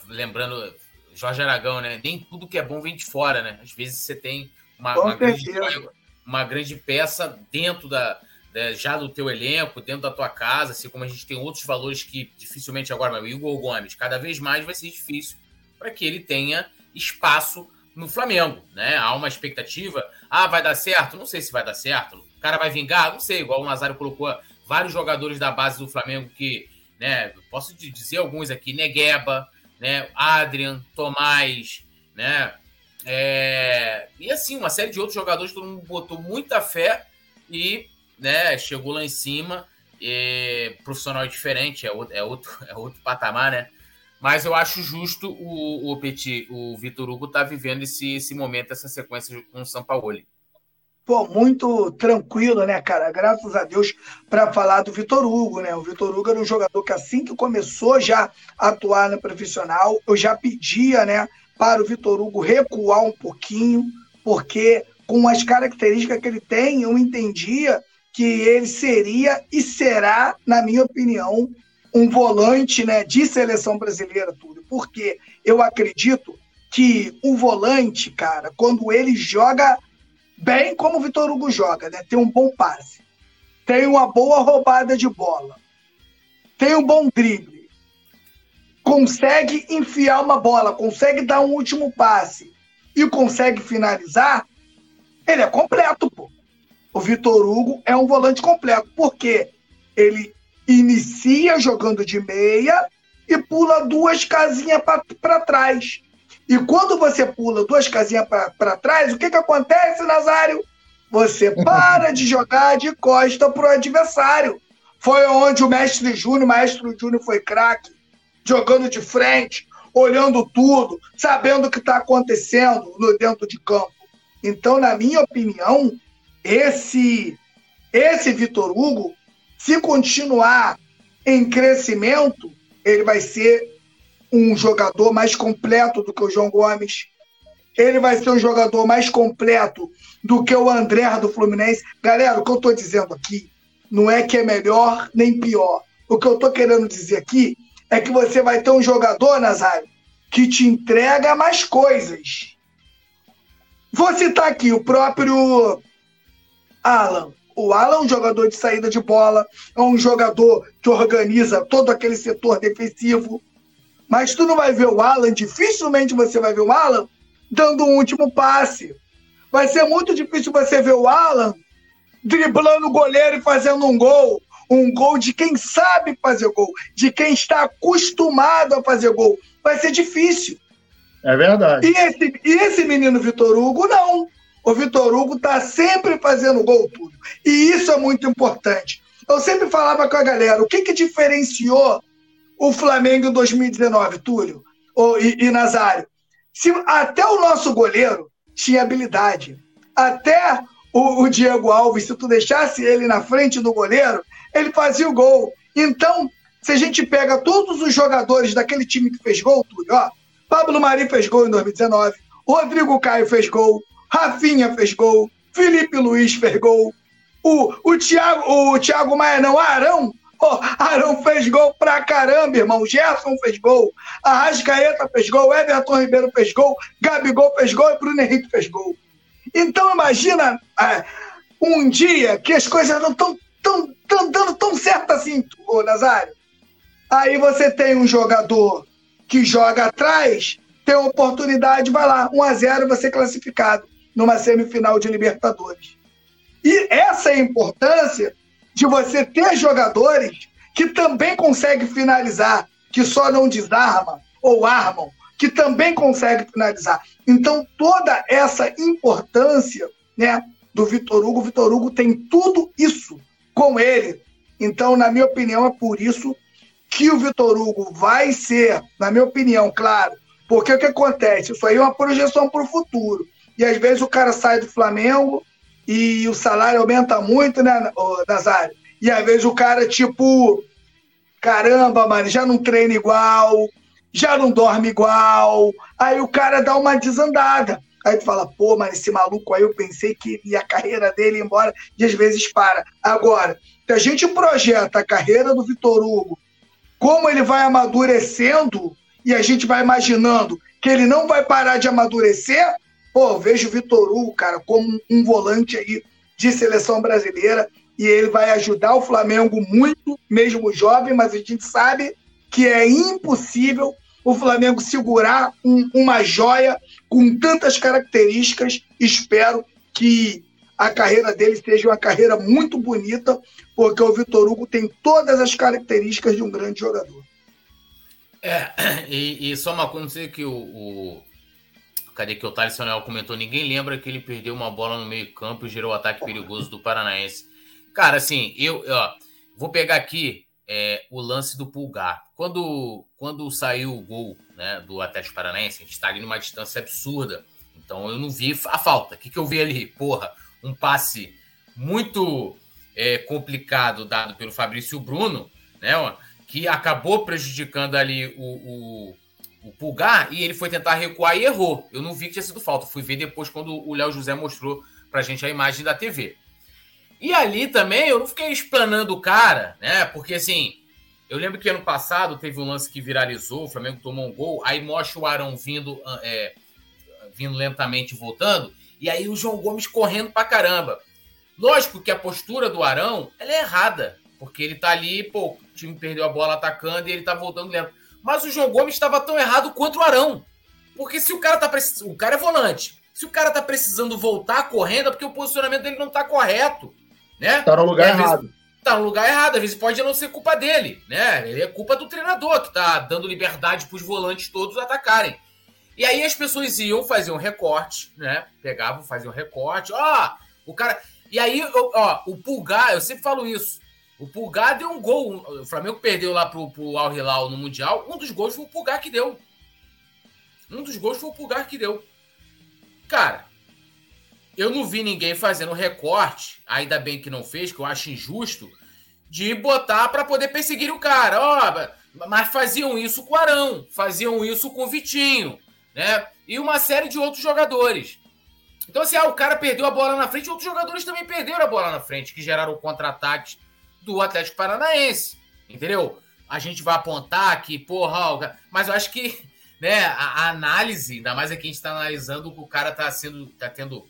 lembrando Jorge Aragão, né? Nem tudo que é bom vem de fora, né? Às vezes você tem uma, uma grande, uma grande peça dentro da, né, já do teu elenco, dentro da tua casa, assim como a gente tem outros valores que dificilmente agora, mas o Igor Gomes, cada vez mais vai ser difícil para que ele tenha espaço no Flamengo, né? Há uma expectativa, ah, vai dar certo? Não sei se vai dar certo. O cara vai vingar? Não sei, igual o Nazário colocou vários jogadores da base do Flamengo que, né, posso dizer alguns aqui, Negueba, né, Adrian, Tomás, né, É... E assim, uma série de outros jogadores, todo mundo botou muita fé e né, chegou lá em cima. E... Profissional diferente, é outro, é, outro, é outro patamar, né? Mas eu acho justo o, o Petit, o Vitor Hugo, tá vivendo esse, esse momento, essa sequência com o Sampaoli. Pô, muito tranquilo, né, cara? Graças a Deus para falar do Vitor Hugo, né? O Vitor Hugo era um jogador que assim que começou já a atuar no profissional, eu já pedia, né, para o Vitor Hugo recuar um pouquinho, porque com as características que ele tem, eu entendia que ele seria e será, na minha opinião, um volante né, de seleção brasileira, tudo. Porque eu acredito que o volante, cara, quando ele joga bem como o Vitor Hugo joga, né? Tem um bom passe, tem uma boa roubada de bola, tem um bom drible, consegue enfiar uma bola, consegue dar um último passe e consegue finalizar, ele é completo, pô. O Vitor Hugo é um volante completo, porque ele inicia jogando de meia e pula duas casinhas para trás. E quando você pula duas casinhas para trás, o que, que acontece, Nazário? Você para de jogar de costa para o adversário. Foi onde o mestre Júnior, o maestro Júnior foi craque, jogando de frente, olhando tudo, sabendo o que está acontecendo no dentro de campo. Então, na minha opinião, esse esse Vitor Hugo se continuar em crescimento, ele vai ser um jogador mais completo do que o João Gomes. Ele vai ser um jogador mais completo do que o André do Fluminense. Galera, o que eu estou dizendo aqui não é que é melhor nem pior. O que eu estou querendo dizer aqui é que você vai ter um jogador, Nazário, que te entrega mais coisas. Vou citar aqui o próprio Alan. O Alan é um jogador de saída de bola, é um jogador que organiza todo aquele setor defensivo. Mas tu não vai ver o Alan, dificilmente você vai ver o Alan dando um último passe. Vai ser muito difícil você ver o Alan driblando o goleiro e fazendo um gol. Um gol de quem sabe fazer gol, de quem está acostumado a fazer gol. Vai ser difícil. É verdade. E esse, e esse menino Vitor Hugo, não. O Vitor Hugo está sempre fazendo gol, tudo. E isso é muito importante. Eu sempre falava com a galera, o que, que diferenciou o Flamengo em 2019, Túlio e, e Nazário? Se até o nosso goleiro tinha habilidade, até o, o, Diego Alves, se tu deixasse ele na frente do goleiro, ele fazia o gol. Então, se a gente pega todos os jogadores daquele time que fez gol, Túlio, ó, Pablo Mari fez gol em 2019, Rodrigo Caio fez gol, Rafinha fez gol, Felipe Luiz fez gol, o, o, Thiago, o Thiago Maia não, Arão, oh, Arão fez gol pra caramba, irmão, Gerson fez gol, Arrascaeta fez gol, Everton Ribeiro fez gol, Gabigol fez gol e Bruno Henrique fez gol. Então imagina é, um dia que as coisas não estão tão, tão, dando tão certo assim, ô Nazário. Aí você tem um jogador que joga atrás, tem oportunidade, vai lá, 1 a 0 você classificado numa semifinal de Libertadores. E essa é a importância de você ter jogadores que também conseguem finalizar, que só não desarma ou armam, que também conseguem finalizar. Então, toda essa importância né, do Vitor Hugo, o Vitor Hugo tem tudo isso com ele. Então, na minha opinião, é por isso que o Vitor Hugo vai ser, na minha opinião, claro, porque o que acontece? Isso aí é uma projeção para o futuro. E às vezes o cara sai do Flamengo e o salário aumenta muito, né, Nazário? E às vezes o cara, tipo, caramba, mano, já não treina igual, já não dorme igual. Aí o cara dá uma desandada. Aí tu fala, pô, mas esse maluco aí eu pensei que a carreira dele ia embora e às vezes para. Agora, se a gente projeta a carreira do Vitor Hugo, como ele vai amadurecendo e a gente vai imaginando que ele não vai parar de amadurecer, Pô, vejo o Vitor Hugo, cara, como um volante aí de seleção brasileira e ele vai ajudar o Flamengo muito, mesmo jovem, mas a gente sabe que é impossível o Flamengo segurar um, uma joia com tantas características. Espero que a carreira dele seja uma carreira muito bonita, porque o Vitor Hugo tem todas as características de um grande jogador. É, e, e só uma coisa, que o, o cadê que o Thales Samuel comentou? Ninguém lembra que ele perdeu uma bola no meio-campo e gerou o ataque perigoso do Paranaense. Cara, assim, eu ó, vou pegar aqui é, o lance do Pulgar. Quando, quando saiu o gol né, do Atlético Paranaense, a gente está ali numa distância absurda. Então eu não vi a falta. O que, que eu vi ali? Porra, um passe muito é, complicado dado pelo Fabrício Bruno, né? Que acabou prejudicando ali o, o, o, Pulgar e ele foi tentar recuar e errou. Eu não vi que tinha sido falta. Fui ver depois quando o Léo José mostrou pra gente a imagem da TV. E ali também eu não fiquei explanando o cara, né? Porque assim, eu lembro que ano passado teve um lance que viralizou, o Flamengo tomou um gol, aí mostra o Arão vindo, é, vindo lentamente voltando, e aí o João Gomes correndo pra caramba. Lógico que a postura do Arão ela é errada, porque ele tá ali, pô, o time perdeu a bola atacando e ele tá voltando lento. Mas o João Gomes estava tão errado quanto o Arão. Porque se o cara tá precisando. O cara é volante. Se o cara tá precisando voltar correndo, é porque o posicionamento dele não tá correto. Né? Tá no lugar errado. Vezes, tá no lugar errado. Às vezes pode não ser culpa dele, né? Ele é culpa do treinador, que tá dando liberdade pros volantes todos atacarem. E aí as pessoas iam fazer um recorte, né? Pegavam, faziam um recorte. Ó, oh, o cara. E aí, ó, o Pulgar, eu sempre falo isso. O Pulgar deu um gol. O Flamengo perdeu lá pro, pro Al Hilal no Mundial. Um dos gols foi o Pulgar que deu. Um dos gols foi o Pulgar que deu. Cara, eu não vi ninguém fazendo recorte, ainda bem que não fez, que eu acho injusto, de botar para poder perseguir o cara. Ó, mas faziam isso com o Arão, faziam isso com o Vitinho, né? E uma série de outros jogadores. Então, assim, ah, o cara perdeu a bola na frente, outros jogadores também perderam a bola na frente, que geraram contra-ataques do Atlético Paranaense. Entendeu? A gente vai apontar que, porra, mas eu acho que né, a, a análise, ainda mais aqui a gente está analisando que o cara está sendo. tá tendo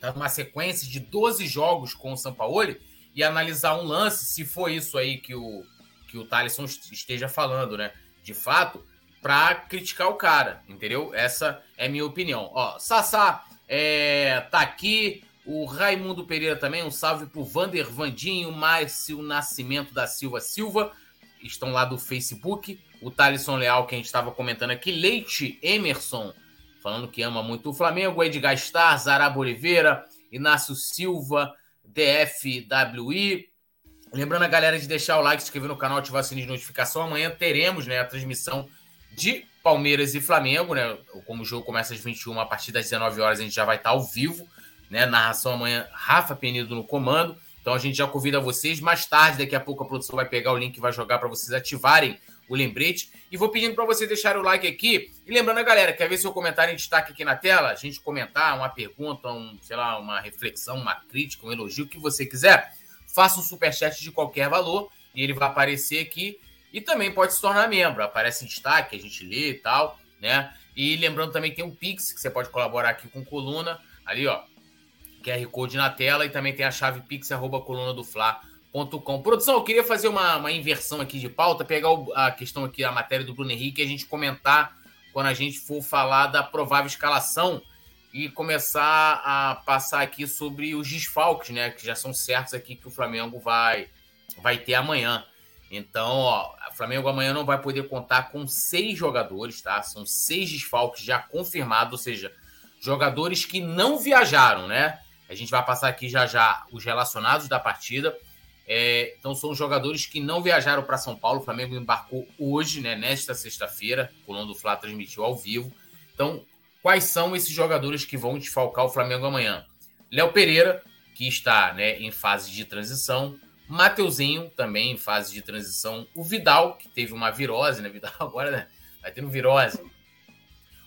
tá uma sequência de 12 jogos com o Sampaoli e analisar um lance, se for isso aí que o, que o Thaleson esteja falando, né? De fato, para criticar o cara, entendeu? Essa é minha opinião. Ó, Sassá é, tá aqui. O Raimundo Pereira também, um salve pro Vander Vandinho, Márcio Nascimento da Silva Silva, estão lá do Facebook. O Thalisson Leal, que a gente estava comentando aqui. Leite Emerson, falando que ama muito o Flamengo. Edgar Star, Zaraba Oliveira, Inácio Silva, DFWI. Lembrando a galera de deixar o like, se inscrever no canal, ativar o sininho de notificação. Amanhã teremos né, a transmissão de Palmeiras e Flamengo, né? Como o jogo começa às 21, a partir das 19 horas a gente já vai estar ao vivo, né? Narração amanhã, Rafa Penido no comando. Então a gente já convida vocês. Mais tarde, daqui a pouco, a produção vai pegar o link e vai jogar para vocês ativarem o lembrete. E vou pedindo para vocês deixarem o like aqui. E lembrando a galera, quer ver seu comentário em destaque aqui na tela? A gente comentar uma pergunta, um, sei lá, uma reflexão, uma crítica, um elogio, o que você quiser. Faça um superchat de qualquer valor e ele vai aparecer aqui e também pode se tornar membro. Aparece em destaque, a gente lê e tal, né? E lembrando também que tem um Pix, que você pode colaborar aqui com coluna. Ali, ó. QR Code na tela e também tem a chave pix, arroba coluna do Fla.com. Produção, eu queria fazer uma, uma inversão aqui de pauta, pegar o, a questão aqui, a matéria do Bruno Henrique, e a gente comentar quando a gente for falar da provável escalação e começar a passar aqui sobre os desfalques, né? Que já são certos aqui que o Flamengo vai, vai ter amanhã. Então, ó, o Flamengo amanhã não vai poder contar com seis jogadores, tá? São seis desfalques já confirmados, ou seja, jogadores que não viajaram, né? A gente vai passar aqui já já os relacionados da partida. É, então, são jogadores que não viajaram para São Paulo. O Flamengo embarcou hoje, né? Nesta sexta-feira. O Coluna do Fla transmitiu ao vivo. Então, quais são esses jogadores que vão desfalcar o Flamengo amanhã? Léo Pereira, que está né, em fase de transição. Mateuzinho, também em fase de transição. O Vidal, que teve uma virose, né? Vidal agora né? vai tendo virose.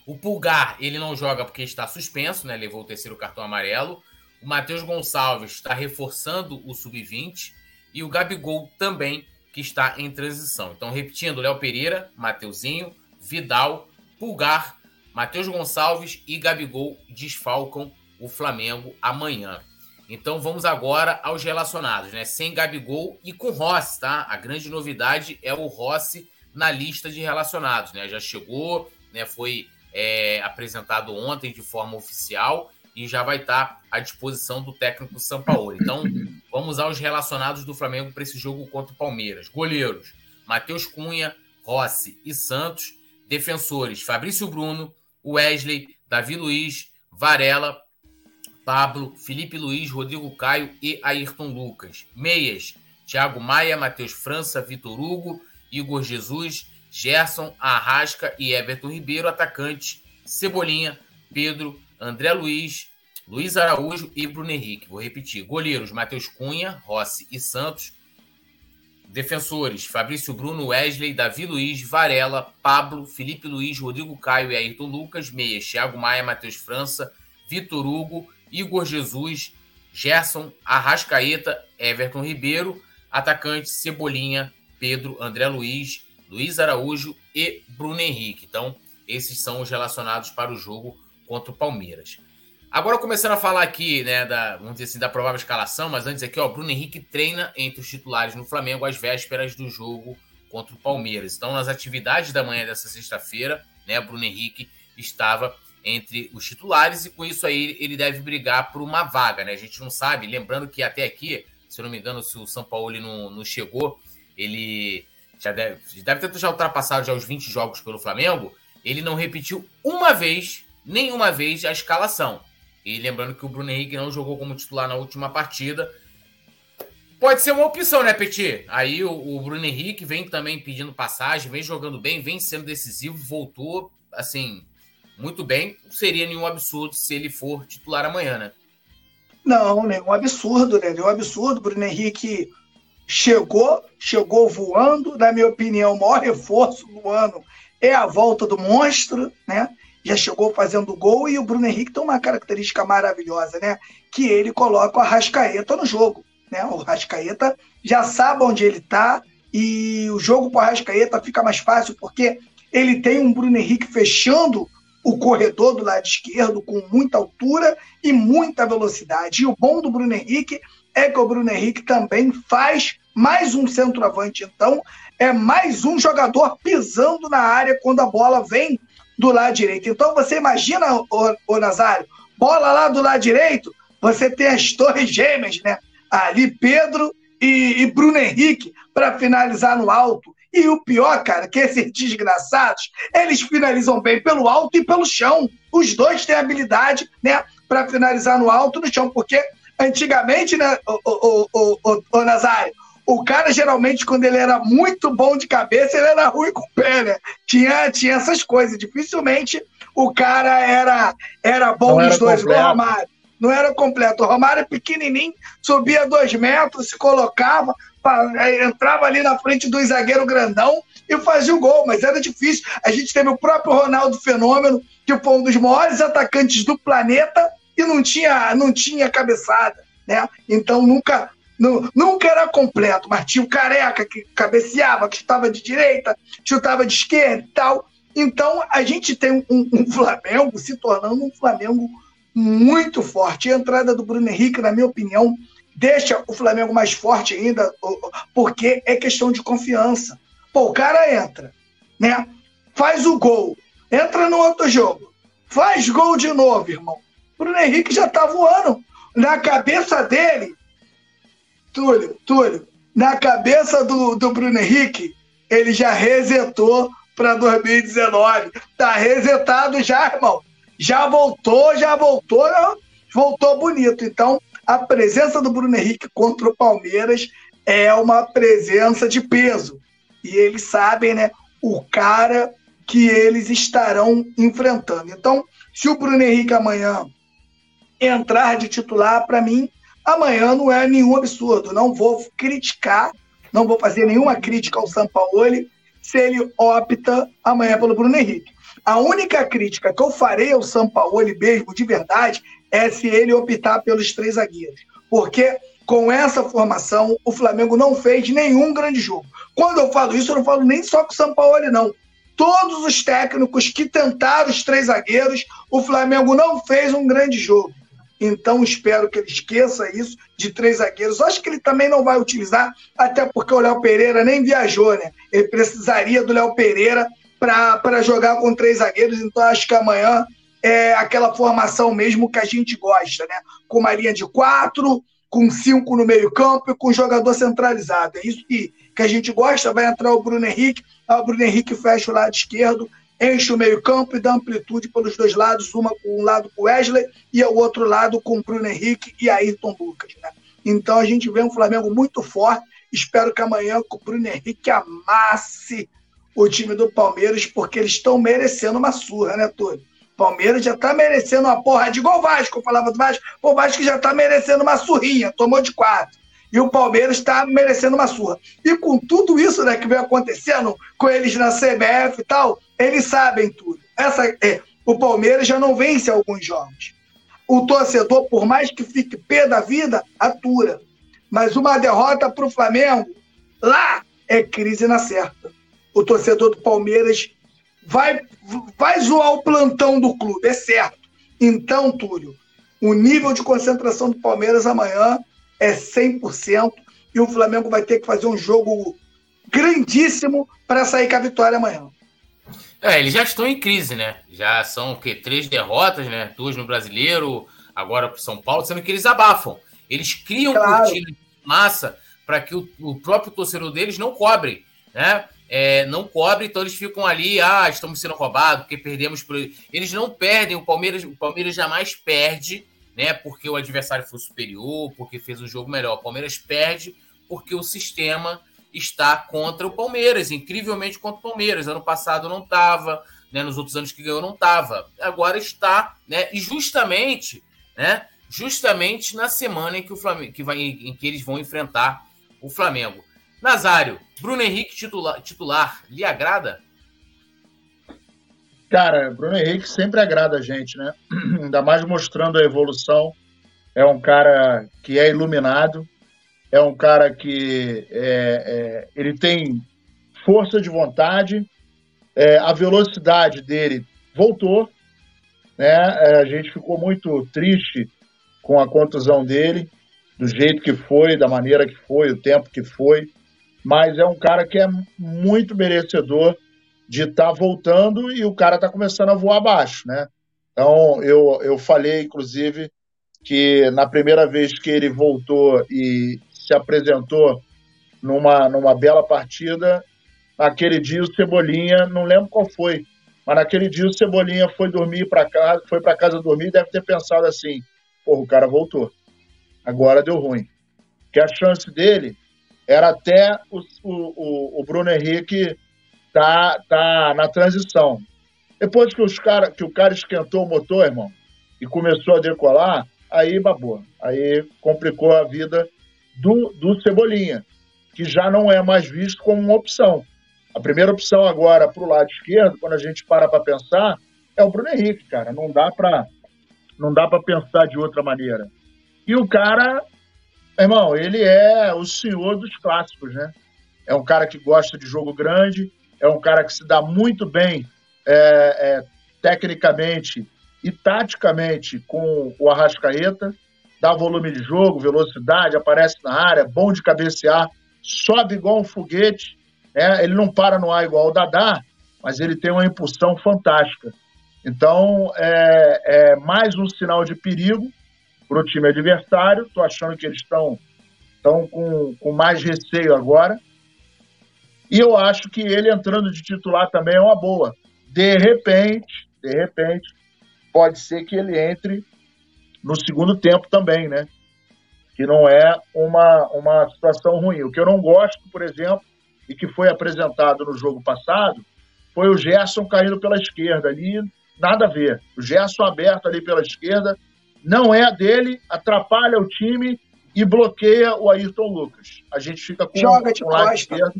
O Pulgar, ele não joga porque está suspenso, né? Levou o terceiro cartão amarelo. O Matheus Gonçalves está reforçando o sub-20. E o Gabigol também, que está em transição. Então, repetindo, Léo Pereira, Mateuzinho, Vidal, Pulgar, Matheus Gonçalves e Gabigol desfalcam o Flamengo amanhã. Então vamos agora aos relacionados, né? Sem Gabigol e com Rossi, tá? A grande novidade é o Rossi na lista de relacionados, né? Já chegou, né? Foi é, apresentado ontem de forma oficial e já vai estar à disposição do técnico Sampaoli. Então vamos aos relacionados do Flamengo para esse jogo contra o Palmeiras. Goleiros: Matheus Cunha, Rossi e Santos. Defensores: Fabrício Bruno, Wesley, Davi Luiz, Varela, Pablo, Felipe Luiz, Rodrigo Caio e Ayrton Lucas. Meias, Thiago Maia, Matheus França, Vitor Hugo, Igor Jesus, Gerson, Arrasca e Everton Ribeiro. Atacantes, Cebolinha, Pedro, André Luiz, Luiz Araújo e Bruno Henrique. Vou repetir. Goleiros, Matheus Cunha, Rossi e Santos. Defensores, Fabrício Bruno, Wesley, Davi Luiz, Varela, Pablo, Felipe Luiz, Rodrigo Caio e Ayrton Lucas. Meias, Thiago Maia, Matheus França, Vitor Hugo, Igor Jesus, Gerson, Arrascaeta, Everton Ribeiro, atacante Cebolinha, Pedro, André Luiz, Luiz Araújo e Bruno Henrique. Então, esses são os relacionados para o jogo contra o Palmeiras. Agora começando a falar aqui, né, da, vamos dizer assim, da provável escalação, mas antes aqui, ó, Bruno Henrique treina entre os titulares no Flamengo às vésperas do jogo contra o Palmeiras. Então, nas atividades da manhã dessa sexta-feira, né, Bruno Henrique estava entre os titulares e com isso aí ele deve brigar por uma vaga, né? A gente não sabe, lembrando que até aqui, se eu não me engano, se o São Paulo não, não chegou, ele já deve, deve ter já ultrapassado já os 20 jogos pelo Flamengo, ele não repetiu uma vez, nenhuma vez, a escalação. E lembrando que o Bruno Henrique não jogou como titular na última partida. Pode ser uma opção, né, Petit? Aí o, o Bruno Henrique vem também pedindo passagem, vem jogando bem, vem sendo decisivo, voltou, assim, muito bem. Não seria nenhum absurdo se ele for titular amanhã, né? Não, nenhum absurdo, né? Nenhum absurdo. Bruno Henrique chegou, chegou voando. Na minha opinião, o maior reforço do ano é a volta do monstro, né? Já chegou fazendo gol e o Bruno Henrique tem uma característica maravilhosa, né? Que ele coloca o Arrascaeta no jogo, né? O Arrascaeta já sabe onde ele tá e o jogo para o Arrascaeta fica mais fácil porque ele tem um Bruno Henrique fechando o corredor do lado esquerdo com muita altura e muita velocidade. E o bom do Bruno Henrique é que o Bruno Henrique também faz mais um centroavante. Então, é mais um jogador pisando na área quando a bola vem do lado direito. Então, você imagina, o, Nazário, bola lá do lado direito, você tem as torres gêmeas, né? Ali, Pedro e, e Bruno Henrique, para finalizar no alto. E o pior, cara, que esses desgraçados, eles finalizam bem pelo alto e pelo chão. Os dois têm habilidade, né, para finalizar no alto e no chão, porque antigamente, né, o, o, o, o, o Nazário, o cara geralmente, quando ele era muito bom de cabeça, ele era ruim com o pé, né? Tinha, tinha essas coisas. Dificilmente o cara era, era bom Não nos era dois, igual o Romário. Não era completo. O Romário é pequenininho, subia dois metros, se colocava, entrava ali na frente do zagueiro grandão e fazia o gol, mas era difícil. A gente teve o próprio Ronaldo Fenômeno, que foi um dos maiores atacantes do planeta e não tinha, não tinha cabeçada, né? Então nunca, nunca era completo, mas tinha o Careca que cabeceava, que estava de direita, chutava de esquerda e tal. Então a gente tem um, um Flamengo se tornando um Flamengo muito forte. a entrada do Bruno Henrique, na minha opinião, deixa o Flamengo mais forte ainda, porque é questão de confiança. Pô, o cara entra, né? Faz o gol, entra no outro jogo, faz gol de novo, irmão. Bruno Henrique já tá voando. Na cabeça dele, Túlio, Túlio, na cabeça do, do Bruno Henrique, ele já resetou para 2019. Tá resetado já, irmão. Já voltou, já voltou, voltou bonito. Então, a presença do Bruno Henrique contra o Palmeiras é uma presença de peso. E eles sabem, né, o cara que eles estarão enfrentando. Então, se o Bruno Henrique amanhã entrar de titular, para mim, amanhã não é nenhum absurdo. Não vou criticar, não vou fazer nenhuma crítica ao Sampaoli se ele opta amanhã pelo Bruno Henrique. A única crítica que eu farei ao Sampaoli mesmo, de verdade, é se ele optar pelos três zagueiros. Porque com essa formação, o Flamengo não fez nenhum grande jogo. Quando eu falo isso, eu não falo nem só com o São Paulo, não. Todos os técnicos que tentaram os três zagueiros, o Flamengo não fez um grande jogo. Então, espero que ele esqueça isso de três zagueiros. Acho que ele também não vai utilizar, até porque o Léo Pereira nem viajou, né? Ele precisaria do Léo Pereira para jogar com três zagueiros. Então, acho que amanhã é aquela formação mesmo que a gente gosta, né? Com uma linha de quatro, com cinco no meio-campo e com jogador centralizado. É isso que, que a gente gosta. Vai entrar o Bruno Henrique, o Bruno Henrique fecha o lado esquerdo enche o meio-campo e dá amplitude pelos dois lados, uma com um lado com Wesley e o outro lado com Bruno Henrique e Ayrton Lucas. Né? Então a gente vê um Flamengo muito forte. Espero que amanhã o Bruno Henrique amasse o time do Palmeiras, porque eles estão merecendo uma surra, né, Túlio? Palmeiras já tá merecendo uma porra de igual Vasco. Eu falava do Vasco, o Vasco já tá merecendo uma surrinha, tomou de quatro. E o Palmeiras está merecendo uma surra. E com tudo isso né, que vem acontecendo com eles na CBF e tal, eles sabem tudo. Essa, é, o Palmeiras já não vence alguns jogos. O torcedor, por mais que fique pé da vida, atura. Mas uma derrota para o Flamengo, lá é crise na certa. O torcedor do Palmeiras vai, vai zoar o plantão do clube, é certo. Então, Túlio, o nível de concentração do Palmeiras amanhã é 100% e o Flamengo vai ter que fazer um jogo grandíssimo para sair com a vitória amanhã. É, eles já estão em crise, né? Já são o quê? Três derrotas, né? Duas no Brasileiro, agora para São Paulo, sendo que eles abafam. Eles criam claro. cortina de massa para que o, o, próprio torcedor deles não cobre, né? É, não cobre, então eles ficam ali, ah, estamos sendo roubados, porque perdemos por. Eles não perdem, o Palmeiras, o Palmeiras jamais perde né? Porque o adversário foi superior, porque fez um jogo melhor. O Palmeiras perde porque o sistema está contra o Palmeiras, incrivelmente contra o Palmeiras. Ano passado não estava, né? Nos outros anos que ganhou não estava. Agora está, né? E justamente, né? Justamente na semana em que o Flamengo, que vai, em que eles vão enfrentar o Flamengo. Nazário, Bruno Henrique titular, titular lhe agrada? Cara, Bruno Henrique sempre agrada a gente, né? Ainda mais mostrando a evolução. É um cara que é iluminado, é um cara que é, é, ele tem força de vontade, é, a velocidade dele voltou, né? É, a gente ficou muito triste com a contusão dele, do jeito que foi, da maneira que foi, o tempo que foi, mas é um cara que é muito merecedor de estar tá voltando e o cara está começando a voar abaixo, né? Então, eu, eu falei, inclusive, que na primeira vez que ele voltou e se apresentou numa, numa bela partida, naquele dia o Cebolinha, não lembro qual foi, mas naquele dia o Cebolinha foi dormir para casa, foi para casa dormir e deve ter pensado assim: porra, o cara voltou. Agora deu ruim. Que a chance dele era até o, o, o Bruno Henrique tá, tá na transição. Depois que, os cara, que o cara esquentou o motor, irmão, e começou a decolar, aí babou. Aí complicou a vida do, do Cebolinha, que já não é mais visto como uma opção. A primeira opção agora para o lado esquerdo, quando a gente para para pensar, é o Bruno Henrique, cara. Não dá para não dá para pensar de outra maneira. E o cara, irmão, ele é o senhor dos clássicos, né? É um cara que gosta de jogo grande, é um cara que se dá muito bem é, é, tecnicamente e taticamente com o Arrascaeta, dá volume de jogo, velocidade, aparece na área, bom de cabecear, sobe igual um foguete, né? ele não para no ar igual o Dadá, mas ele tem uma impulsão fantástica. Então, é, é mais um sinal de perigo para o time adversário. Estou achando que eles estão com, com mais receio agora. E eu acho que ele entrando de titular também é uma boa. De repente, de repente, pode ser que ele entre no segundo tempo também, né? Que não é uma, uma situação ruim. O que eu não gosto, por exemplo, e que foi apresentado no jogo passado, foi o Gerson caindo pela esquerda ali, nada a ver. O Gerson aberto ali pela esquerda não é dele, atrapalha o time e bloqueia o Ayrton Lucas. A gente fica com Joga de um lado esquerdo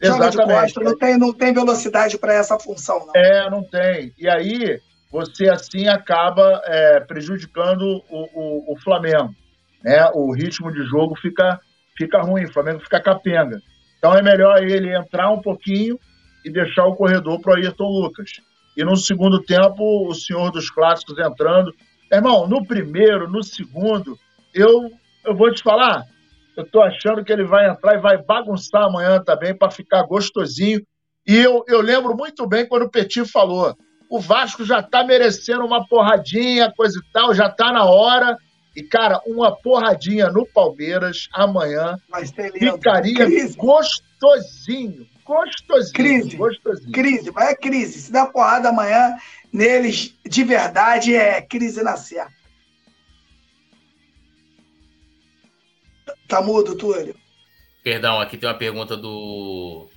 Joga de costa, não tem, não tem velocidade para essa função. Não. É, não tem. E aí você assim acaba é, prejudicando o, o, o, Flamengo. Né? O ritmo de jogo fica, fica ruim, o Flamengo fica capenga. Então é melhor ele entrar um pouquinho e deixar o corredor para o Ayrton Lucas. E no segundo tempo, o senhor dos clássicos entrando. Irmão, no primeiro, no segundo, eu, eu vou te falar, eu estou achando que ele vai entrar e vai bagunçar amanhã também para ficar gostosinho. E eu, eu lembro muito bem quando o Petit falou: o Vasco já está merecendo uma porradinha, coisa e tal, já está na hora. E, cara, uma porradinha no Palmeiras amanhã ficaria gostosinho. gostosinho. Crise. Gostosinho. Crise, mas é crise. Se der porrada amanhã neles de verdade, é crise na certa. Tá mudo, Túlio? Perdão, aqui tem uma pergunta do.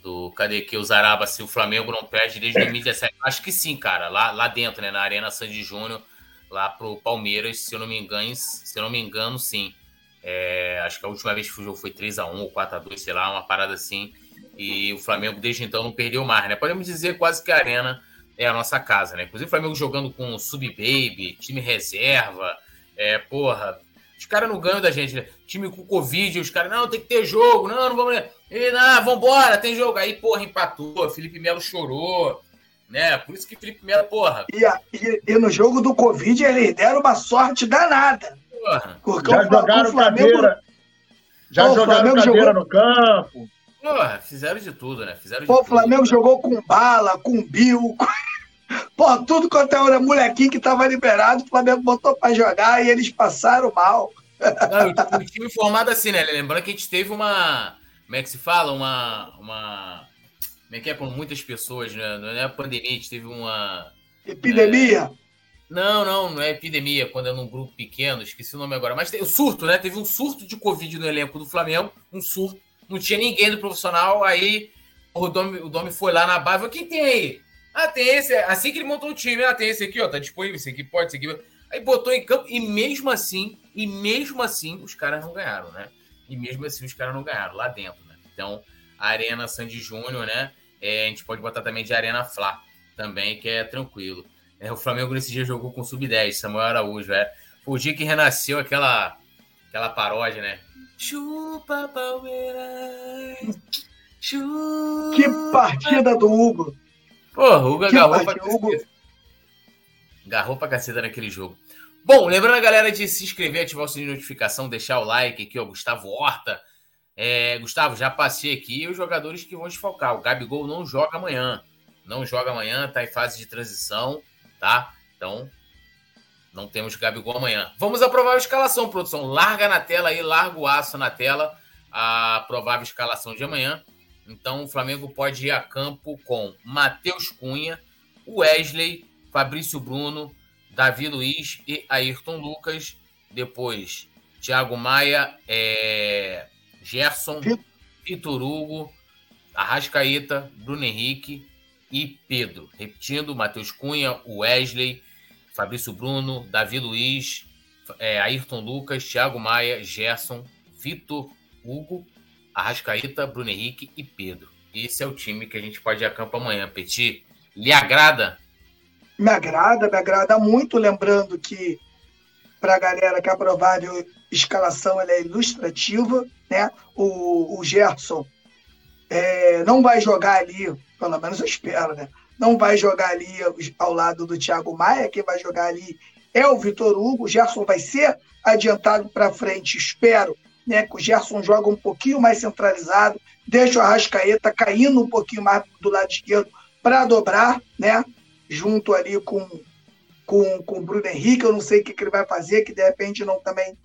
Do cadê que o Zaraba se o Flamengo não perde desde 2017? Acho que sim, cara. Lá, lá dentro, né? Na Arena Sandy Júnior, lá pro Palmeiras, se eu não me engano, se eu não me engano, sim. É, acho que a última vez que o jogo foi 3x1 ou 4x2, sei lá, uma parada assim. E o Flamengo desde então não perdeu mais, né? Podemos dizer quase que a Arena é a nossa casa, né? Inclusive o Flamengo jogando com sub-baby, time reserva, é, porra, os caras não ganham da gente, né? Time com Covid, os caras, não, tem que ter jogo, não, não vamos. E, não, vambora, tem jogo. Aí, porra, empatou, Felipe Melo chorou, né? Por isso que Felipe Melo, porra. E, e, e no jogo do Covid eles deram uma sorte danada. Porra. Porque já o, jogaram o Flamengo, cadeira. Já jogaram Flamengo cadeira jogou... no campo. Porra, fizeram de tudo, né? Fizeram Pô, o Flamengo tudo, jogou com bala, com Bill, com... Pô, tudo quanto era molequinho que tava liberado, o Flamengo botou pra jogar e eles passaram mal. Não, o time formado assim, né? Lembrando que a gente teve uma. Como é que se fala? Uma. uma como é que é com muitas pessoas, né? Não é a pandemia, a gente teve uma. Epidemia? É... Não, não, não é epidemia, quando é num grupo pequeno, esqueci o nome agora. Mas o surto, né? Teve um surto de Covid no elenco do Flamengo, um surto. Não tinha ninguém do profissional, aí o Domi, o Domi foi lá na base, quem tem aí? Ah, tem esse. Assim que ele montou o time, ah, tem esse aqui, ó, tá disponível, esse aqui pode, esse aqui. Aí botou em campo, e mesmo assim, e mesmo assim, os caras não ganharam, né? E mesmo assim, os caras não ganharam lá dentro, né? Então, a Arena Sandy Júnior, né? É, a gente pode botar também de Arena Flá, também, que é tranquilo. É, o Flamengo nesse dia jogou com sub-10, Samuel Araújo, é. Foi o dia que renasceu aquela, aquela paródia, né? Chupa Palmeiras! Chupa. Que partida do Hugo! Porra, o Hugo agarrou pra, Hugo... agarrou pra caceta naquele jogo. Bom, lembrando a galera de se inscrever, ativar o sininho de notificação, deixar o like aqui, ó, Gustavo Horta. É, Gustavo, já passei aqui os jogadores que vão desfalcar. O Gabigol não joga amanhã. Não joga amanhã, tá em fase de transição, tá? Então, não temos Gabigol amanhã. Vamos aprovar a escalação, produção. Larga na tela aí, larga o aço na tela, a provável escalação de amanhã. Então o Flamengo pode ir a campo com Matheus Cunha, Wesley, Fabrício Bruno, Davi Luiz e Ayrton Lucas. Depois, Thiago Maia, é... Gerson, Vitor Hugo, Arrascaeta, Bruno Henrique e Pedro. Repetindo, Matheus Cunha, Wesley, Fabrício Bruno, Davi Luiz, é, Ayrton Lucas, Thiago Maia, Gerson, Vitor Hugo Arrascaíta, Bruno Henrique e Pedro. Esse é o time que a gente pode ir a campo amanhã, Petit. Lhe agrada? Me agrada, me agrada muito. Lembrando que, para a galera que é a provável escalação ela é ilustrativa, né? O, o Gerson é, não vai jogar ali, pelo menos eu espero, né? Não vai jogar ali ao lado do Thiago Maia, quem vai jogar ali é o Vitor Hugo. O Gerson vai ser adiantado para frente, espero, né, o Gerson joga um pouquinho mais centralizado, deixa o Arrascaeta caindo um pouquinho mais do lado esquerdo para dobrar, né, junto ali com, com, com o Bruno Henrique. Eu não sei o que, que ele vai fazer, que de repente não também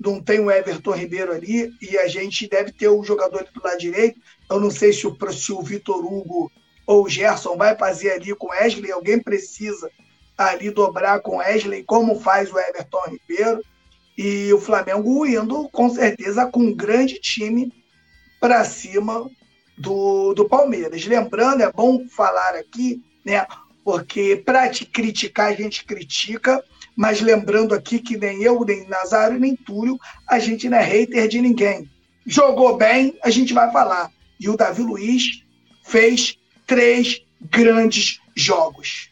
não tem o Everton Ribeiro ali, e a gente deve ter o jogador do lado direito. Eu não sei se o, se o Vitor Hugo ou o Gerson vai fazer ali com o Wesley, alguém precisa ali dobrar com o Wesley, como faz o Everton Ribeiro. E o Flamengo indo, com certeza, com um grande time para cima do, do Palmeiras. Lembrando, é bom falar aqui, né? Porque para te criticar, a gente critica, mas lembrando aqui que nem eu, nem Nazário, nem Túlio, a gente não é hater de ninguém. Jogou bem, a gente vai falar. E o Davi Luiz fez três grandes jogos.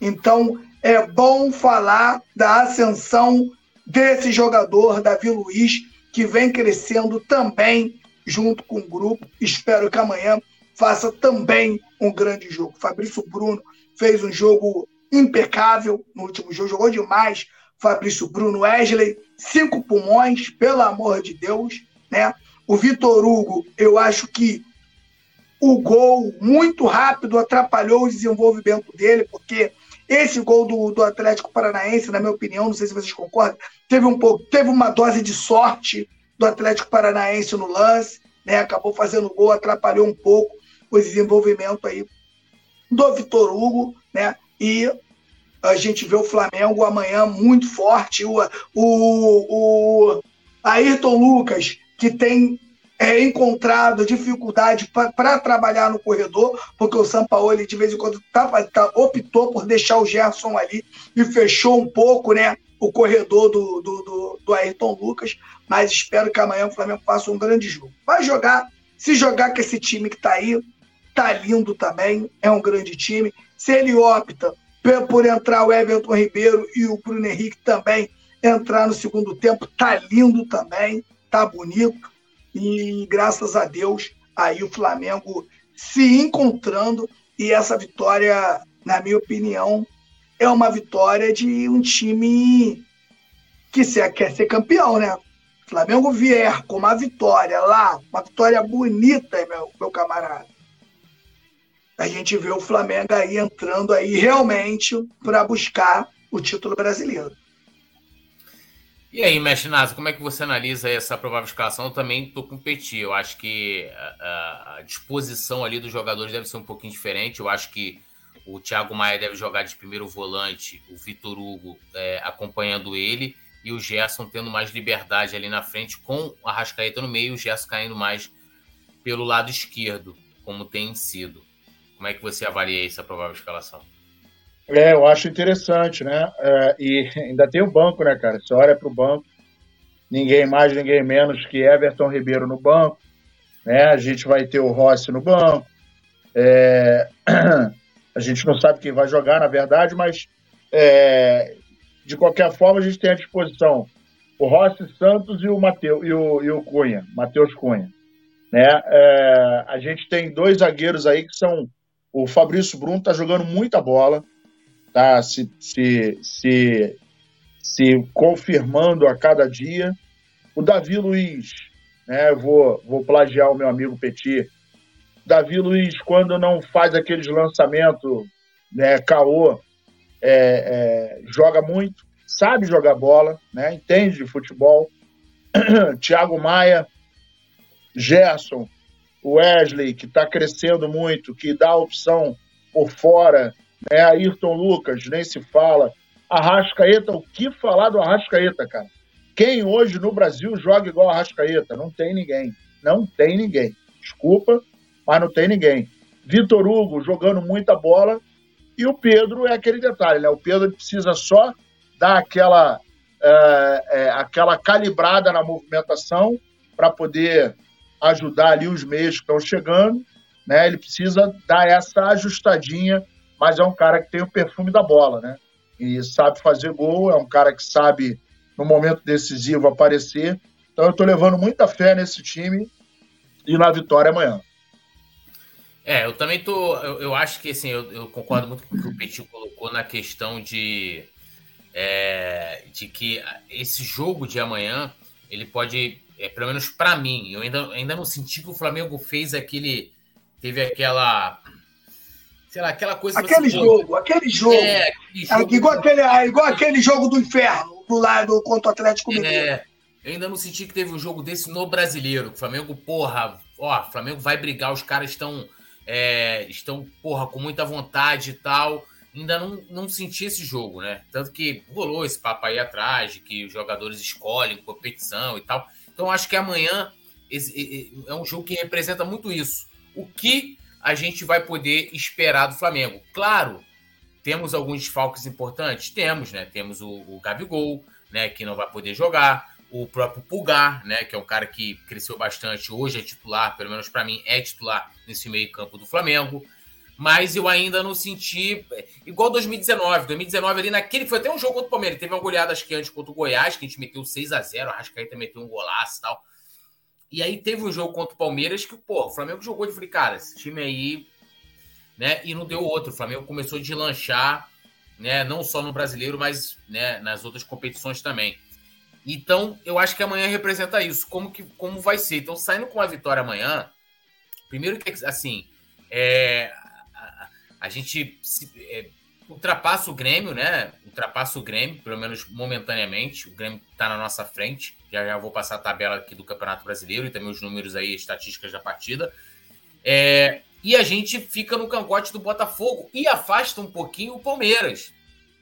Então, é bom falar da ascensão desse jogador, Davi Luiz, que vem crescendo também junto com o grupo. Espero que amanhã faça também um grande jogo. Fabrício Bruno fez um jogo impecável no último jogo, jogou demais. Fabrício Bruno, Wesley, cinco pulmões, pelo amor de Deus, né? O Vitor Hugo, eu acho que o gol muito rápido atrapalhou o desenvolvimento dele, porque esse gol do, do Atlético Paranaense, na minha opinião, não sei se vocês concordam, teve um pouco, teve uma dose de sorte do Atlético Paranaense no lance, né? Acabou fazendo gol, atrapalhou um pouco o desenvolvimento aí do Vitor Hugo, né? E a gente vê o Flamengo amanhã muito forte. O, o, o Ayrton Lucas, que tem é, encontrado dificuldade para trabalhar no corredor, porque o Sampaoli de vez em quando tá, tá, optou por deixar o Gerson ali e fechou um pouco né, o corredor do, do, do, do Ayrton Lucas, mas espero que amanhã o Flamengo faça um grande jogo. Vai jogar, se jogar com esse time que está aí, tá lindo também, é um grande time. Se ele opta por entrar o Everton Ribeiro e o Bruno Henrique também entrar no segundo tempo, tá lindo também, tá bonito. E graças a Deus, aí o Flamengo se encontrando e essa vitória, na minha opinião, é uma vitória de um time que quer ser campeão, né? Flamengo vier com uma vitória lá, uma vitória bonita, meu, meu camarada. A gente vê o Flamengo aí entrando aí realmente para buscar o título brasileiro. E aí, Mestre Nasa, como é que você analisa essa provável escalação? Eu também estou com o Petit. Eu acho que a, a, disposição ali dos jogadores deve ser um pouquinho diferente. Eu acho que o Thiago Maia deve jogar de primeiro volante, o Vitor Hugo é, acompanhando ele e o Gerson tendo mais liberdade ali na frente, com a Rascaeta no meio e o Gerson caindo mais pelo lado esquerdo, como tem sido. Como é que você avalia essa provável escalação? É, eu acho interessante, né? É, e ainda tem o banco, né, cara? Você olha para o banco, ninguém mais, ninguém menos que Everton Ribeiro no banco, né? A gente vai ter o Rossi no banco. É... A gente não sabe quem vai jogar, na verdade, mas é... de qualquer forma a gente tem à disposição o Rossi Santos e o Mateu, e o, e o Cunha, Matheus Cunha. Né? É... A gente tem dois zagueiros aí que são o Fabrício Bruno está jogando muita bola, tá se, se, se, se confirmando a cada dia. O Davi Luiz, né, vou, vou plagiar o meu amigo Petit. Davi Luiz, quando não faz aqueles lançamentos, né, caô, é, é, joga muito, sabe jogar bola, né, entende de futebol. Thiago Maia, Gerson, Wesley, que está crescendo muito, que dá opção por fora, né? Ayrton Lucas, nem se fala. Arrascaeta, o que falar do Arrascaeta, cara? Quem hoje no Brasil joga igual Arrascaeta? Não tem ninguém. Não tem ninguém. Desculpa, mas não tem ninguém. Vitor Hugo jogando muita bola e o Pedro é aquele detalhe, né? O Pedro precisa só dar aquela, é, é, aquela calibrada na movimentação para poder ajudar ali os meios que estão chegando, né? Ele precisa dar essa ajustadinha mas é um cara que tem o perfume da bola, né? E sabe fazer gol, é um cara que sabe, no momento decisivo, aparecer. Então eu estou levando muita fé nesse time e na vitória amanhã. É, eu também tô. Eu, eu acho que assim, eu, eu, concordo muito com o que o Petit colocou na questão de, é, de que esse jogo de amanhã ele pode, é, pelo menos para mim, eu ainda, ainda não senti que o Flamengo fez aquele. Teve aquela sei lá, aquela coisa. Aquele jogo, aquele jogo. É, aquele jogo. É, igual, aquele, é, igual aquele jogo do inferno, do lado contra o Atlético é, Mineiro. É, eu ainda não senti que teve um jogo desse no brasileiro. O Flamengo, porra, ó, Flamengo vai brigar, os caras estão, é, estão, porra, com muita vontade e tal. Ainda não, não senti esse jogo, né? Tanto que rolou esse papo aí atrás, de que os jogadores escolhem competição e tal. Então acho que amanhã esse, é um jogo que representa muito isso. O que a gente vai poder esperar do Flamengo. Claro, temos alguns desfalques importantes? Temos, né? Temos o, o Gabigol, né? Que não vai poder jogar. O próprio Pulgar, né? Que é um cara que cresceu bastante. Hoje é titular, pelo menos para mim, é titular nesse meio campo do Flamengo. Mas eu ainda não senti. Igual 2019. 2019 ali naquele. Foi até um jogo contra o Palmeiras. Teve uma goleada, acho que antes contra o Goiás, que a gente meteu 6 a 0 A Rascaeta meteu um golaço e tal. E aí teve um jogo contra o Palmeiras que, pô, o Flamengo jogou de falei, cara, esse time aí, né? E não deu outro. O Flamengo começou a deslanchar, né? Não só no brasileiro, mas né, nas outras competições também. Então, eu acho que amanhã representa isso. Como, que, como vai ser? Então, saindo com a vitória amanhã, primeiro que, assim, é, a, a gente se, é, ultrapassa o Grêmio, né? Ultrapassa o Grêmio, pelo menos momentaneamente. O Grêmio está na nossa frente. Já já vou passar a tabela aqui do Campeonato Brasileiro e também os números aí, estatísticas da partida. É, e a gente fica no cangote do Botafogo e afasta um pouquinho o Palmeiras.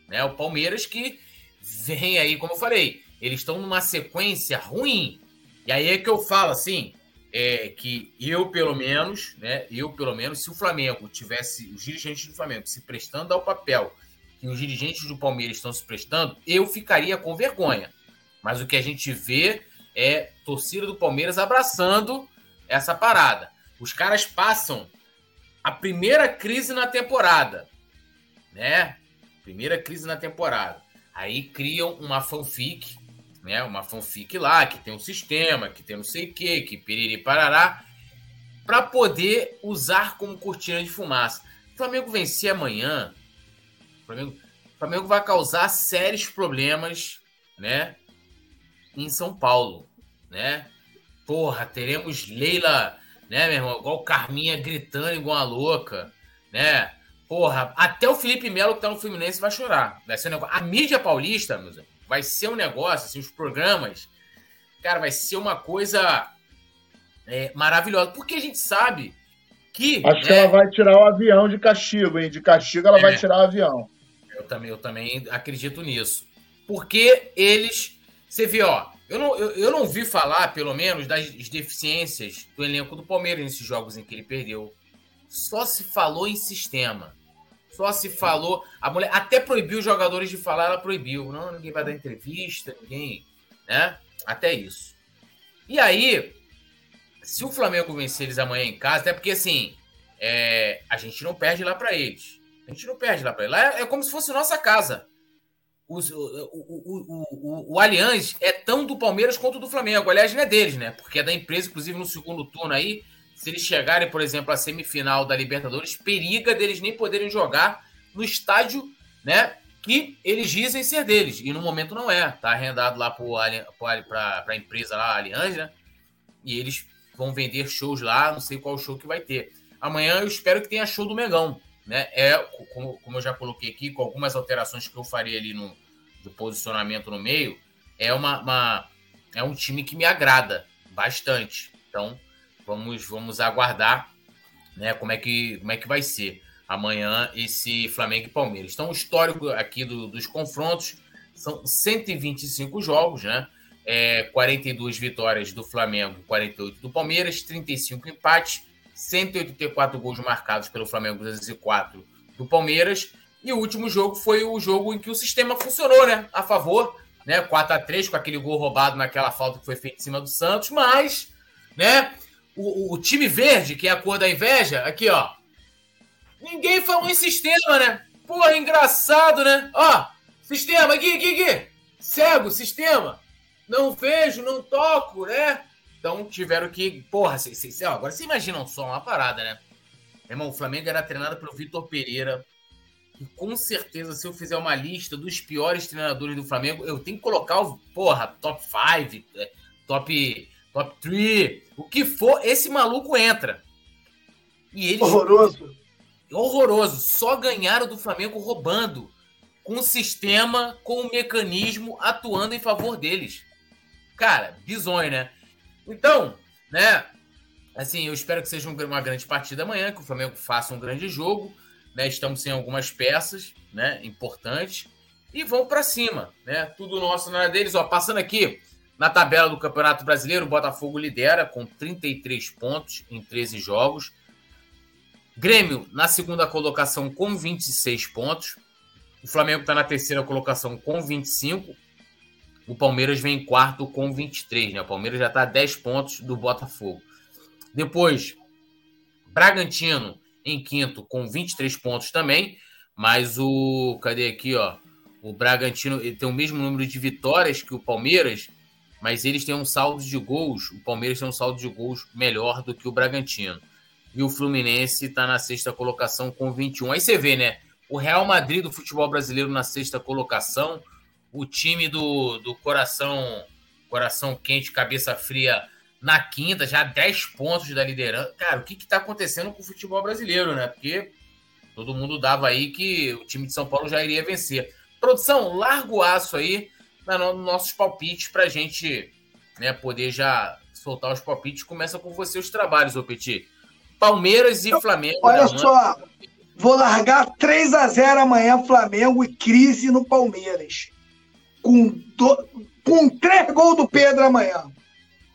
Né? O Palmeiras que vem aí, como eu falei, eles estão numa sequência ruim. E aí é que eu falo assim, é que eu pelo menos, né, eu pelo menos, se o Flamengo tivesse os dirigentes do Flamengo se prestando ao papel que os dirigentes do Palmeiras estão se prestando, eu ficaria com vergonha. Mas o que a gente vê é torcida do Palmeiras abraçando essa parada. Os caras passam a primeira crise na temporada, né? Primeira crise na temporada. Aí criam uma fanfic, né? Uma fanfic lá, que tem um sistema, que tem não sei o quê, que piriri parará, para poder usar como cortina de fumaça. O Flamengo vencer amanhã, o Flamengo, o Flamengo vai causar sérios problemas, né? Em São Paulo, né? Porra, teremos Leila né, meu irmão? Igual Carminha gritando igual uma louca, né? Porra, até o Felipe Melo que tá no Fluminense vai chorar. Vai ser um negócio... A mídia paulista, meus amigos, vai ser um negócio, assim, os programas, cara, vai ser uma coisa é, maravilhosa. Porque a gente sabe que. Acho né, que ela vai tirar o avião de castigo, hein? De castigo ela é, vai tirar o avião. Eu também, eu também acredito nisso. Porque eles. Você vê, ó, eu não, eu, eu não vi falar, pelo menos, das deficiências do elenco do Palmeiras nesses jogos em que ele perdeu. Só se falou em sistema. Só se falou. A mulher até proibiu os jogadores de falar, ela proibiu. Não, ninguém vai dar entrevista, ninguém. Né? Até isso. E aí, se o Flamengo vencer eles amanhã em casa, até porque assim, é, a gente não perde lá para eles. A gente não perde lá para eles. Lá é, é como se fosse nossa casa os, o, o, o, o, Allianz é tão do Palmeiras quanto do Flamengo. Aliás, não é deles, né? Porque é da empresa, inclusive no segundo turno aí. Se eles chegarem, por exemplo, à semifinal da Libertadores, periga deles nem poderem jogar no estádio, né? Que eles dizem ser deles. E no momento não é. Tá arrendado lá para a empresa lá, a Allianz, né? E eles vão vender shows lá, não sei qual show que vai ter. Amanhã eu espero que tenha show do Megão. Né? É, como, como eu já coloquei aqui, com algumas alterações que eu faria ali no, posicionamento no meio, é uma, uma, é um time que me agrada bastante. Então, vamos vamos aguardar, né, como é que como é que vai ser amanhã esse Flamengo e Palmeiras. Então, o histórico aqui do, dos confrontos são 125 jogos, né? É, 42 vitórias do Flamengo, 48 do Palmeiras, 35 empates, 184 gols marcados pelo Flamengo, 204 do Palmeiras e o último jogo foi o jogo em que o sistema funcionou, né? A favor, né? 4 a 3 com aquele gol roubado naquela falta que foi feita em cima do Santos, mas, né? O, o, time verde, que é a cor da inveja, aqui, ó. Ninguém falou em sistema, né? Porra, engraçado, né? Ó, sistema, aqui, aqui, aqui. Cego, sistema. Não vejo, não toco, né? Então tiveram que. Porra, cê, cê, ó, agora você imagina só uma parada, né? Irmão, o Flamengo era treinado pelo Vitor Pereira, e com certeza, se eu fizer uma lista dos piores treinadores do Flamengo, eu tenho que colocar o, porra, top 5, é, top, top 3, o que for, esse maluco entra. E eles. Horroroso. Horroroso. Só ganharam do Flamengo roubando. Com o sistema, com o mecanismo atuando em favor deles. Cara, bizonho, né? Então, né? Assim, eu espero que seja uma grande partida amanhã, que o Flamengo faça um grande jogo né? Estamos sem algumas peças, né? Importantes e vão para cima, né? Tudo nosso na deles, ó. Passando aqui na tabela do Campeonato Brasileiro, o Botafogo lidera com 33 pontos em 13 jogos. Grêmio na segunda colocação com 26 pontos. O Flamengo está na terceira colocação com 25. O Palmeiras vem em quarto com 23, né? O Palmeiras já está a 10 pontos do Botafogo. Depois, Bragantino em quinto com 23 pontos também, mas o cadê aqui, ó? O Bragantino tem o mesmo número de vitórias que o Palmeiras, mas eles têm um saldo de gols. O Palmeiras tem um saldo de gols melhor do que o Bragantino. E o Fluminense está na sexta colocação com 21. Aí você vê, né? O Real Madrid do futebol brasileiro na sexta colocação, o time do, do coração coração quente, cabeça fria na quinta, já 10 pontos da liderança. Cara, o que está acontecendo com o futebol brasileiro, né? Porque todo mundo dava aí que o time de São Paulo já iria vencer. Produção, larga o aço aí nos nossos palpites para a gente né, poder já soltar os palpites. Começa com você os trabalhos, ô Petit. Palmeiras e Flamengo. Olha só, vou largar 3 a 0 amanhã Flamengo e crise no Palmeiras. Com, do, com três gols do Pedro amanhã.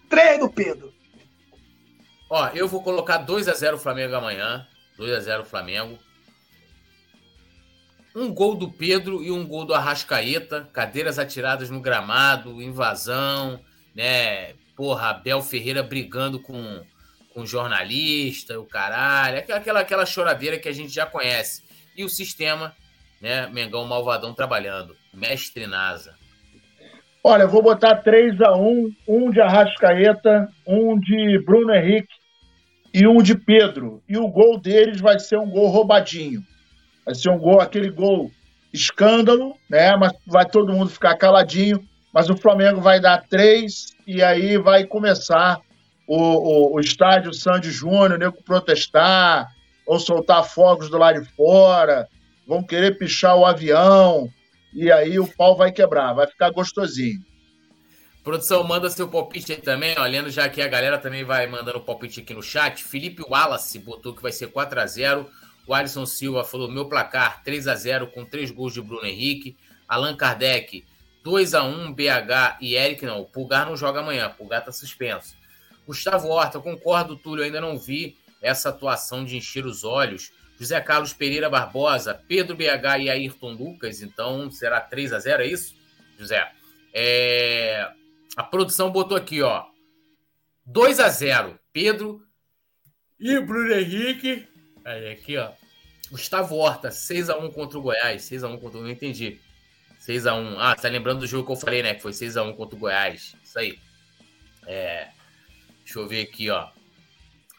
Três do Pedro. Ó, eu vou colocar 2 a 0 Flamengo amanhã. 2 a 0 Flamengo. Um gol do Pedro e um gol do Arrascaeta. Cadeiras atiradas no gramado, invasão, né? Porra, Abel Ferreira brigando com, com jornalista, o caralho. Aquela, aquela choradeira que a gente já conhece. E o sistema, né? Mengão Malvadão trabalhando. Mestre Nasa. Olha, eu vou botar 3 a 1 um de Arrascaeta, um de Bruno Henrique e um de Pedro. E o gol deles vai ser um gol roubadinho. Vai ser um gol, aquele gol escândalo, né? Mas vai todo mundo ficar caladinho. Mas o Flamengo vai dar três e aí vai começar o, o, o estádio Sandy Júnior, nego protestar, ou soltar fogos do lado de fora, vão querer pichar o avião, e aí o pau vai quebrar, vai ficar gostosinho. Produção, manda seu palpite aí também, olhando já que a galera também vai mandando palpite aqui no chat. Felipe Wallace botou que vai ser 4 a 0 O Alisson Silva falou: meu placar 3 a 0 com três gols de Bruno Henrique. Allan Kardec, 2 a 1 BH e Eric, não. O Pulgar não joga amanhã, o Pulgar tá suspenso. Gustavo Horta, concordo, Túlio, ainda não vi essa atuação de encher os olhos. José Carlos Pereira Barbosa, Pedro BH e Ayrton Lucas, então será 3 a 0 é isso, José? É... A produção botou aqui, ó. 2 a 0 Pedro e Bruno Henrique. Aí, aqui, ó. Gustavo Horta, 6 a 1 contra o Goiás. 6 a 1 contra o. Não entendi. 6 a 1 Ah, tá lembrando do jogo que eu falei, né? Que foi 6 a 1 contra o Goiás. Isso aí. É. Deixa eu ver aqui, ó.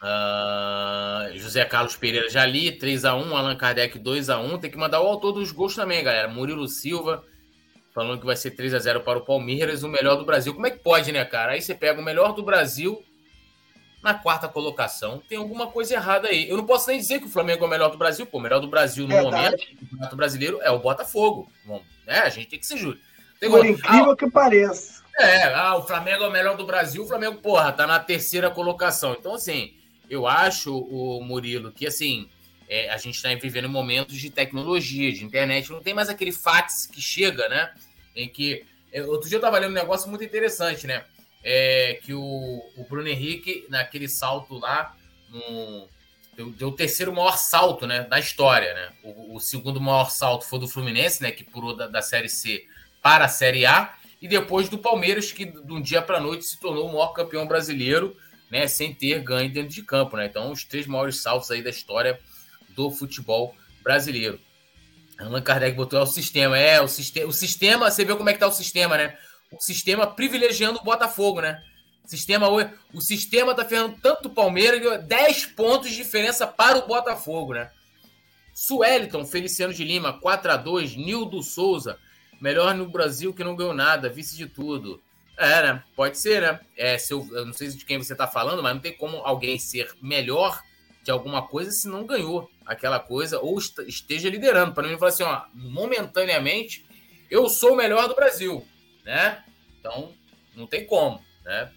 Uh, José Carlos Pereira já li, 3x1, Allan Kardec 2x1. Tem que mandar o autor dos gols também, galera. Murilo Silva, falando que vai ser 3x0 para o Palmeiras, o melhor do Brasil. Como é que pode, né, cara? Aí você pega o melhor do Brasil na quarta colocação. Tem alguma coisa errada aí. Eu não posso nem dizer que o Flamengo é o melhor do Brasil. Pô, o melhor do Brasil no Verdade. momento, o campeonato brasileiro, é o Botafogo. Bom, né? A gente tem que ser justo. Por incrível ah, que pareça. É, ah, o Flamengo é o melhor do Brasil. O Flamengo, porra, tá na terceira colocação. Então, assim, eu acho, o Murilo, que assim, é, a gente está vivendo momentos de tecnologia, de internet, não tem mais aquele fax que chega, né? Em que. É, outro dia eu estava lendo um negócio muito interessante, né? É, que o, o Bruno Henrique, naquele salto lá, no, deu, deu, o terceiro maior salto né, da história, né? O, o, segundo maior salto foi do Fluminense, né? Que pulou da, da Série C para a Série A. E depois do Palmeiras, que de um dia para a noite se tornou o maior campeão brasileiro né, sem ter ganho dentro de campo, né? Então, os três maiores saltos aí da história do futebol brasileiro. Allan Kardec botou é o sistema, é o sistema, o sistema, você vê como é que tá o sistema, né? O sistema privilegiando o Botafogo, né? O sistema, o sistema tá ferrando tanto o Palmeiras, 10 pontos de diferença para o Botafogo, né? Sueliton, Feliciano de Lima, 4 a 2 Nildo Souza, melhor no Brasil que não ganhou nada, vice de tudo. É, né? Pode ser, né? É, se eu, eu não sei de quem você está falando, mas não tem como alguém ser melhor de alguma coisa se não ganhou aquela coisa ou esteja liderando. Para mim, falar assim, ó, momentaneamente, eu sou o melhor do Brasil, né? Então, não tem como, né?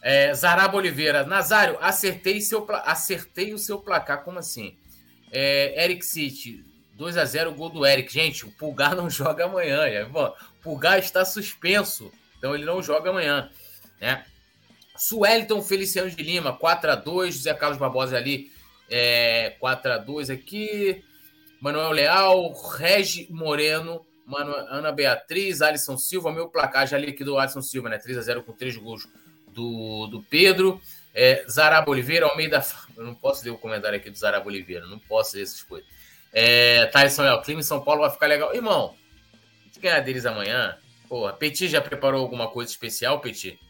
É, Zaraba Oliveira, Nazário, acertei, seu, acertei o seu placar, como assim? É, Eric City, 2 a 0 gol do Eric. Gente, o Pulgar não joga amanhã. Já. o Pulgar está suspenso então ele não joga amanhã, né? Sueliton Feliciano de Lima, 4 a 2 José Carlos Barbosa ali, é, 4 a 2 aqui. Manuel Leal, Regi Moreno, Manu, Ana Beatriz, Alisson Silva, meu placar, já li aqui do Alisson Silva, né? 3 a 0 com 3 gols do, do Pedro. É, Zaraba Oliveira, Almeida. Eu não posso ler o comentário aqui do Zaraba Oliveira, não posso ler essas coisas. É, Tyson El, clima em São Paulo vai ficar legal. Irmão, a gente ganhar deles amanhã, Pô, a Petit já preparou alguma coisa especial, Petit?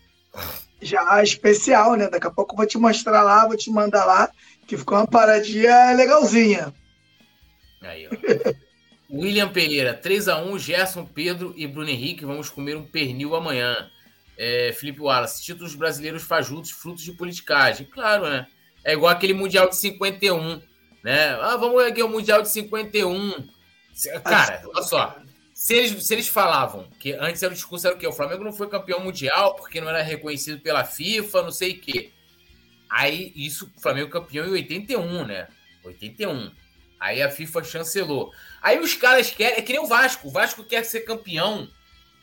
Já, especial, né? Daqui a pouco eu vou te mostrar lá, vou te mandar lá, que ficou uma paradinha legalzinha. Aí, ó. William Pereira, 3x1, Gerson, Pedro e Bruno Henrique. Vamos comer um pernil amanhã. É, Felipe Wallace, títulos brasileiros fajutos, frutos de politicagem. Claro, né? É igual aquele Mundial de 51, né? Ah, vamos erguer o Mundial de 51. Cara, olha só. Se eles, se eles falavam que antes era o discurso era o quê? O Flamengo não foi campeão mundial porque não era reconhecido pela FIFA, não sei o quê. Aí, isso, o Flamengo campeão em 81, né? 81. Aí a FIFA chancelou. Aí os caras querem. É que nem o Vasco. O Vasco quer ser campeão.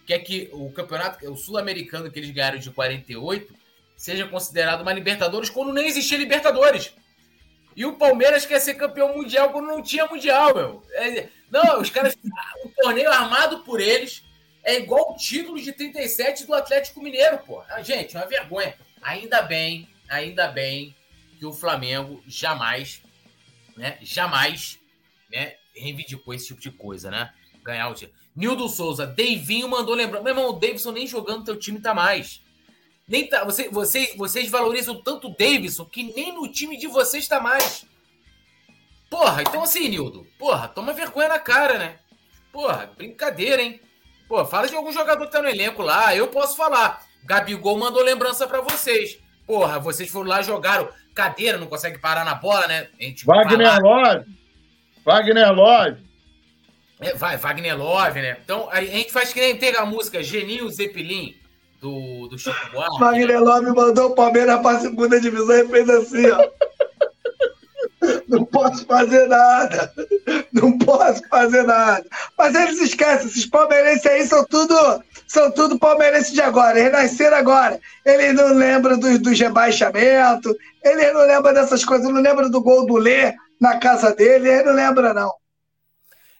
Quer que o campeonato, o sul-americano que eles ganharam de 48, seja considerado uma Libertadores quando nem existia Libertadores. E o Palmeiras quer ser campeão mundial quando não tinha mundial, meu. É, não, os caras. O torneio armado por eles é igual o título de 37 do Atlético Mineiro, pô. Ah, gente, uma vergonha. Ainda bem, ainda bem que o Flamengo jamais, né? Jamais, né? Reivindicou esse tipo de coisa, né? Ganhar o título. Nildo Souza, Deivinho mandou lembrar. Meu irmão, o Davidson nem jogando teu time tá mais. Nem tá, você, vocês, vocês valorizam tanto o Davidson que nem no time de vocês tá mais. Porra, então assim, Nildo, porra, toma vergonha na cara, né? Porra, brincadeira, hein? Pô, fala de algum jogador que tá no elenco lá, eu posso falar. Gabigol mandou lembrança para vocês. Porra, vocês foram lá, jogaram cadeira, não consegue parar na bola, né? Wagner Love. Wagner Love. É, vai, Wagner Love, né? Então, a gente faz que nem tem a música Geninho Zeppelin do, do Chico Buarque. Wagner Love mandou o Palmeiras para a segunda divisão e fez assim, ó. Não posso fazer nada. Não posso fazer nada. Mas eles esquecem, esses palmeirenses aí são tudo, são tudo palmeirenses de agora. Eles nasceram agora. Eles não lembram do, do rebaixamento, eles não lembram dessas coisas, não lembram do gol do Lê na casa dele, eles não lembram, não.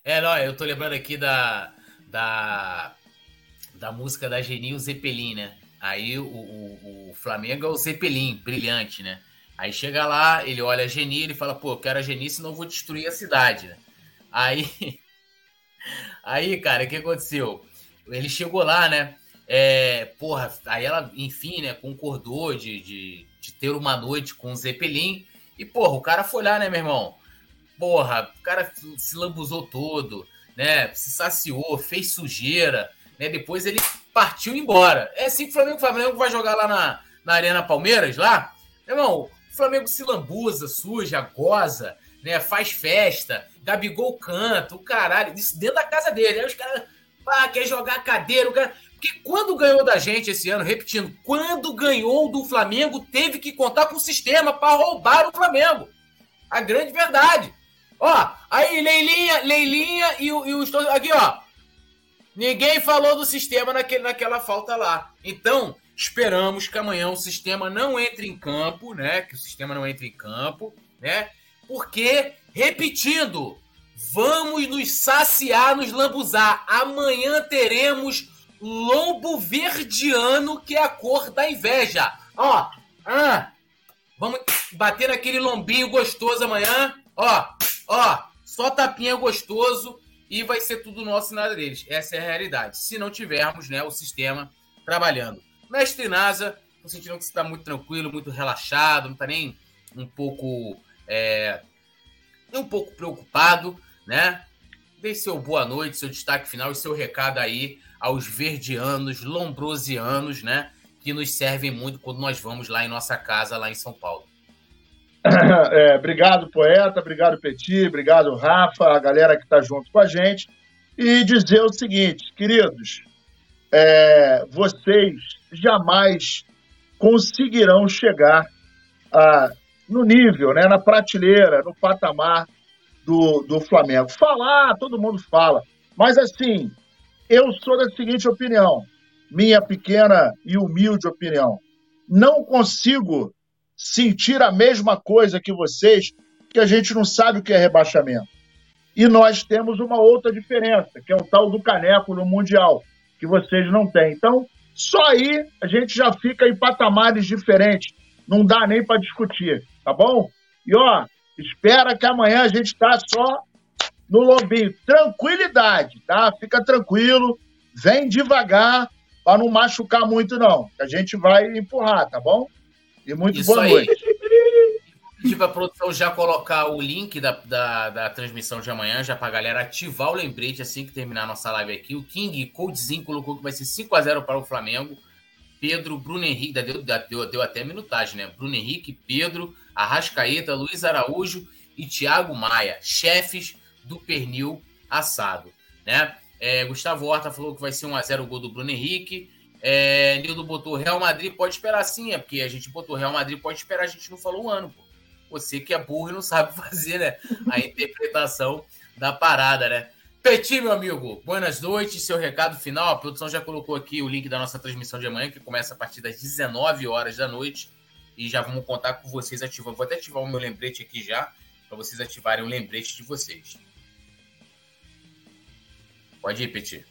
É, não, eu tô lembrando aqui da, da, da música da Genil Zeppelin, né? Aí o, o, o Flamengo é o Zeppelin, brilhante, né? Aí chega lá, ele olha a Geni, ele fala, pô, eu quero a Geni, senão eu vou destruir a cidade. Né? Aí, aí, cara, o que aconteceu? Ele chegou lá, né? É, porra, aí ela, enfim, né, concordou de, de, de ter uma noite com o Zeppelin. E, porra, o cara foi lá, né, meu irmão? Porra, o cara se lambuzou todo, né? Se saciou, fez sujeira, né? Depois ele partiu embora. É assim que o Flamengo, o Flamengo vai jogar lá na, na Arena Palmeiras, lá. Meu irmão, Flamengo se lambuza, suja, goza, né? Faz festa, Gabigol canta, o caralho, isso dentro da casa dele. Aí os caras, ah, quer jogar cadeira, cara. Porque quando ganhou da gente esse ano, repetindo, quando ganhou do Flamengo, teve que contar com o sistema para roubar o Flamengo. A grande verdade. Ó, aí Leilinha, Leilinha e o, e aqui, ó. Ninguém falou do sistema naquele, naquela falta lá. Então, Esperamos que amanhã o sistema não entre em campo, né? Que o sistema não entre em campo, né? Porque, repetindo, vamos nos saciar, nos lambuzar. Amanhã teremos lombo verdiano, que é a cor da inveja. Ó, ah, vamos bater naquele lombinho gostoso amanhã. Ó, ó, só tapinha gostoso e vai ser tudo nosso e nada deles. Essa é a realidade. Se não tivermos, né, o sistema trabalhando. Mestre Nasa, tô sentindo que você está muito tranquilo, muito relaxado, não está nem um pouco. É, um pouco preocupado, né? Dê seu boa noite, seu destaque final e seu recado aí aos verdianos, lombrosianos, né? Que nos servem muito quando nós vamos lá em nossa casa, lá em São Paulo. É, obrigado, poeta, obrigado, Petit, obrigado, Rafa, a galera que está junto com a gente. E dizer o seguinte, queridos, é, vocês jamais conseguirão chegar a, no nível, né, na prateleira, no patamar do, do Flamengo. Falar, todo mundo fala, mas assim, eu sou da seguinte opinião, minha pequena e humilde opinião. Não consigo sentir a mesma coisa que vocês, que a gente não sabe o que é rebaixamento. E nós temos uma outra diferença, que é o tal do caneco no Mundial que vocês não têm. Então, só aí a gente já fica em patamares diferentes. Não dá nem para discutir, tá bom? E ó, espera que amanhã a gente tá só no lombinho. Tranquilidade, tá? Fica tranquilo, vem devagar para não machucar muito não. A gente vai empurrar, tá bom? E muito Isso boa aí. noite. Pedir para a produção já colocar o link da, da, da transmissão de amanhã, já para a galera ativar o lembrete assim que terminar a nossa live aqui. O King Codezinho colocou que vai ser 5 a 0 para o Flamengo. Pedro, Bruno Henrique, deu, deu, deu até minutagem, né? Bruno Henrique, Pedro, Arrascaeta, Luiz Araújo e Thiago Maia, chefes do pernil assado. Né? É, Gustavo Horta falou que vai ser 1x0 o gol do Bruno Henrique. É, Nildo botou Real Madrid, pode esperar sim, é porque a gente botou Real Madrid, pode esperar, a gente não falou o ano, pô. Você que é burro e não sabe fazer né, a interpretação da parada, né? Petit, meu amigo, boas noites. Seu recado final. A produção já colocou aqui o link da nossa transmissão de amanhã, que começa a partir das 19 horas da noite. E já vamos contar com vocês ativando. Vou até ativar o meu lembrete aqui já, para vocês ativarem o lembrete de vocês. Pode ir.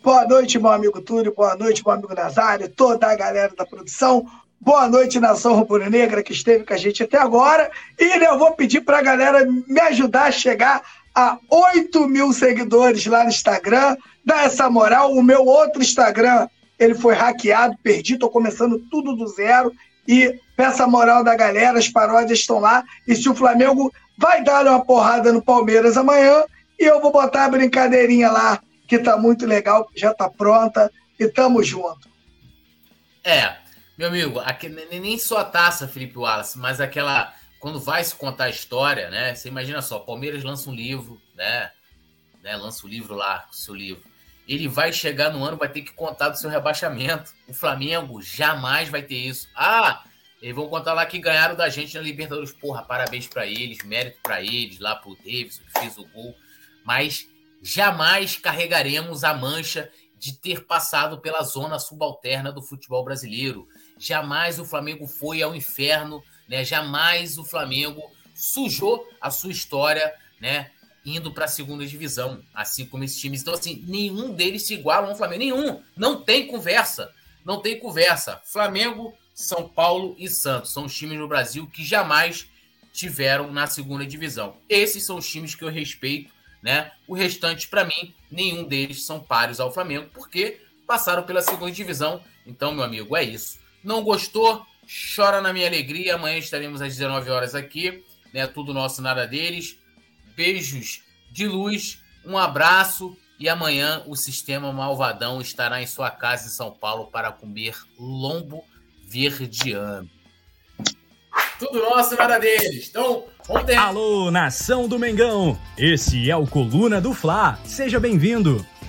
Boa noite, meu amigo Túlio. Boa noite, meu amigo Nazário, toda a galera da produção. Boa noite, Nação Rubro-Negra, que esteve com a gente até agora. E eu vou pedir para a galera me ajudar a chegar a 8 mil seguidores lá no Instagram. Dá essa moral. O meu outro Instagram, ele foi hackeado, perdi, estou começando tudo do zero. E peça moral da galera, as paródias estão lá. E se o Flamengo vai dar uma porrada no Palmeiras amanhã, e eu vou botar a brincadeirinha lá, que tá muito legal, já tá pronta, e tamo junto. É, meu amigo, aqui, nem só a taça, Felipe Wallace, mas aquela quando vai se contar a história, né? Você imagina só, Palmeiras lança um livro, né? né lança o um livro lá, o seu livro. Ele vai chegar no ano, vai ter que contar do seu rebaixamento. O Flamengo jamais vai ter isso. Ah, eles vão contar lá que ganharam da gente na Libertadores. Porra, parabéns para eles, mérito para eles, lá pro Davidson que fez o gol. Mas jamais carregaremos a mancha de ter passado pela zona subalterna do futebol brasileiro. Jamais o Flamengo foi ao inferno né? Jamais o Flamengo sujou a sua história, né? Indo para a segunda divisão, assim como esses times. Então, assim, nenhum deles se iguala ao Flamengo. Nenhum. Não tem conversa. Não tem conversa. Flamengo, São Paulo e Santos são os times no Brasil que jamais tiveram na segunda divisão. Esses são os times que eu respeito, né? O restante, para mim, nenhum deles são páreos ao Flamengo, porque passaram pela segunda divisão. Então, meu amigo, é isso. Não gostou? Chora na minha alegria. Amanhã estaremos às 19 horas aqui. Né? Tudo nosso, nada deles. Beijos de luz. Um abraço. E amanhã o Sistema Malvadão estará em sua casa em São Paulo para comer lombo verdiano. Tudo nosso, nada deles. Então, ontem. Alô, nação do Mengão! Esse é o Coluna do Fla. Seja bem-vindo.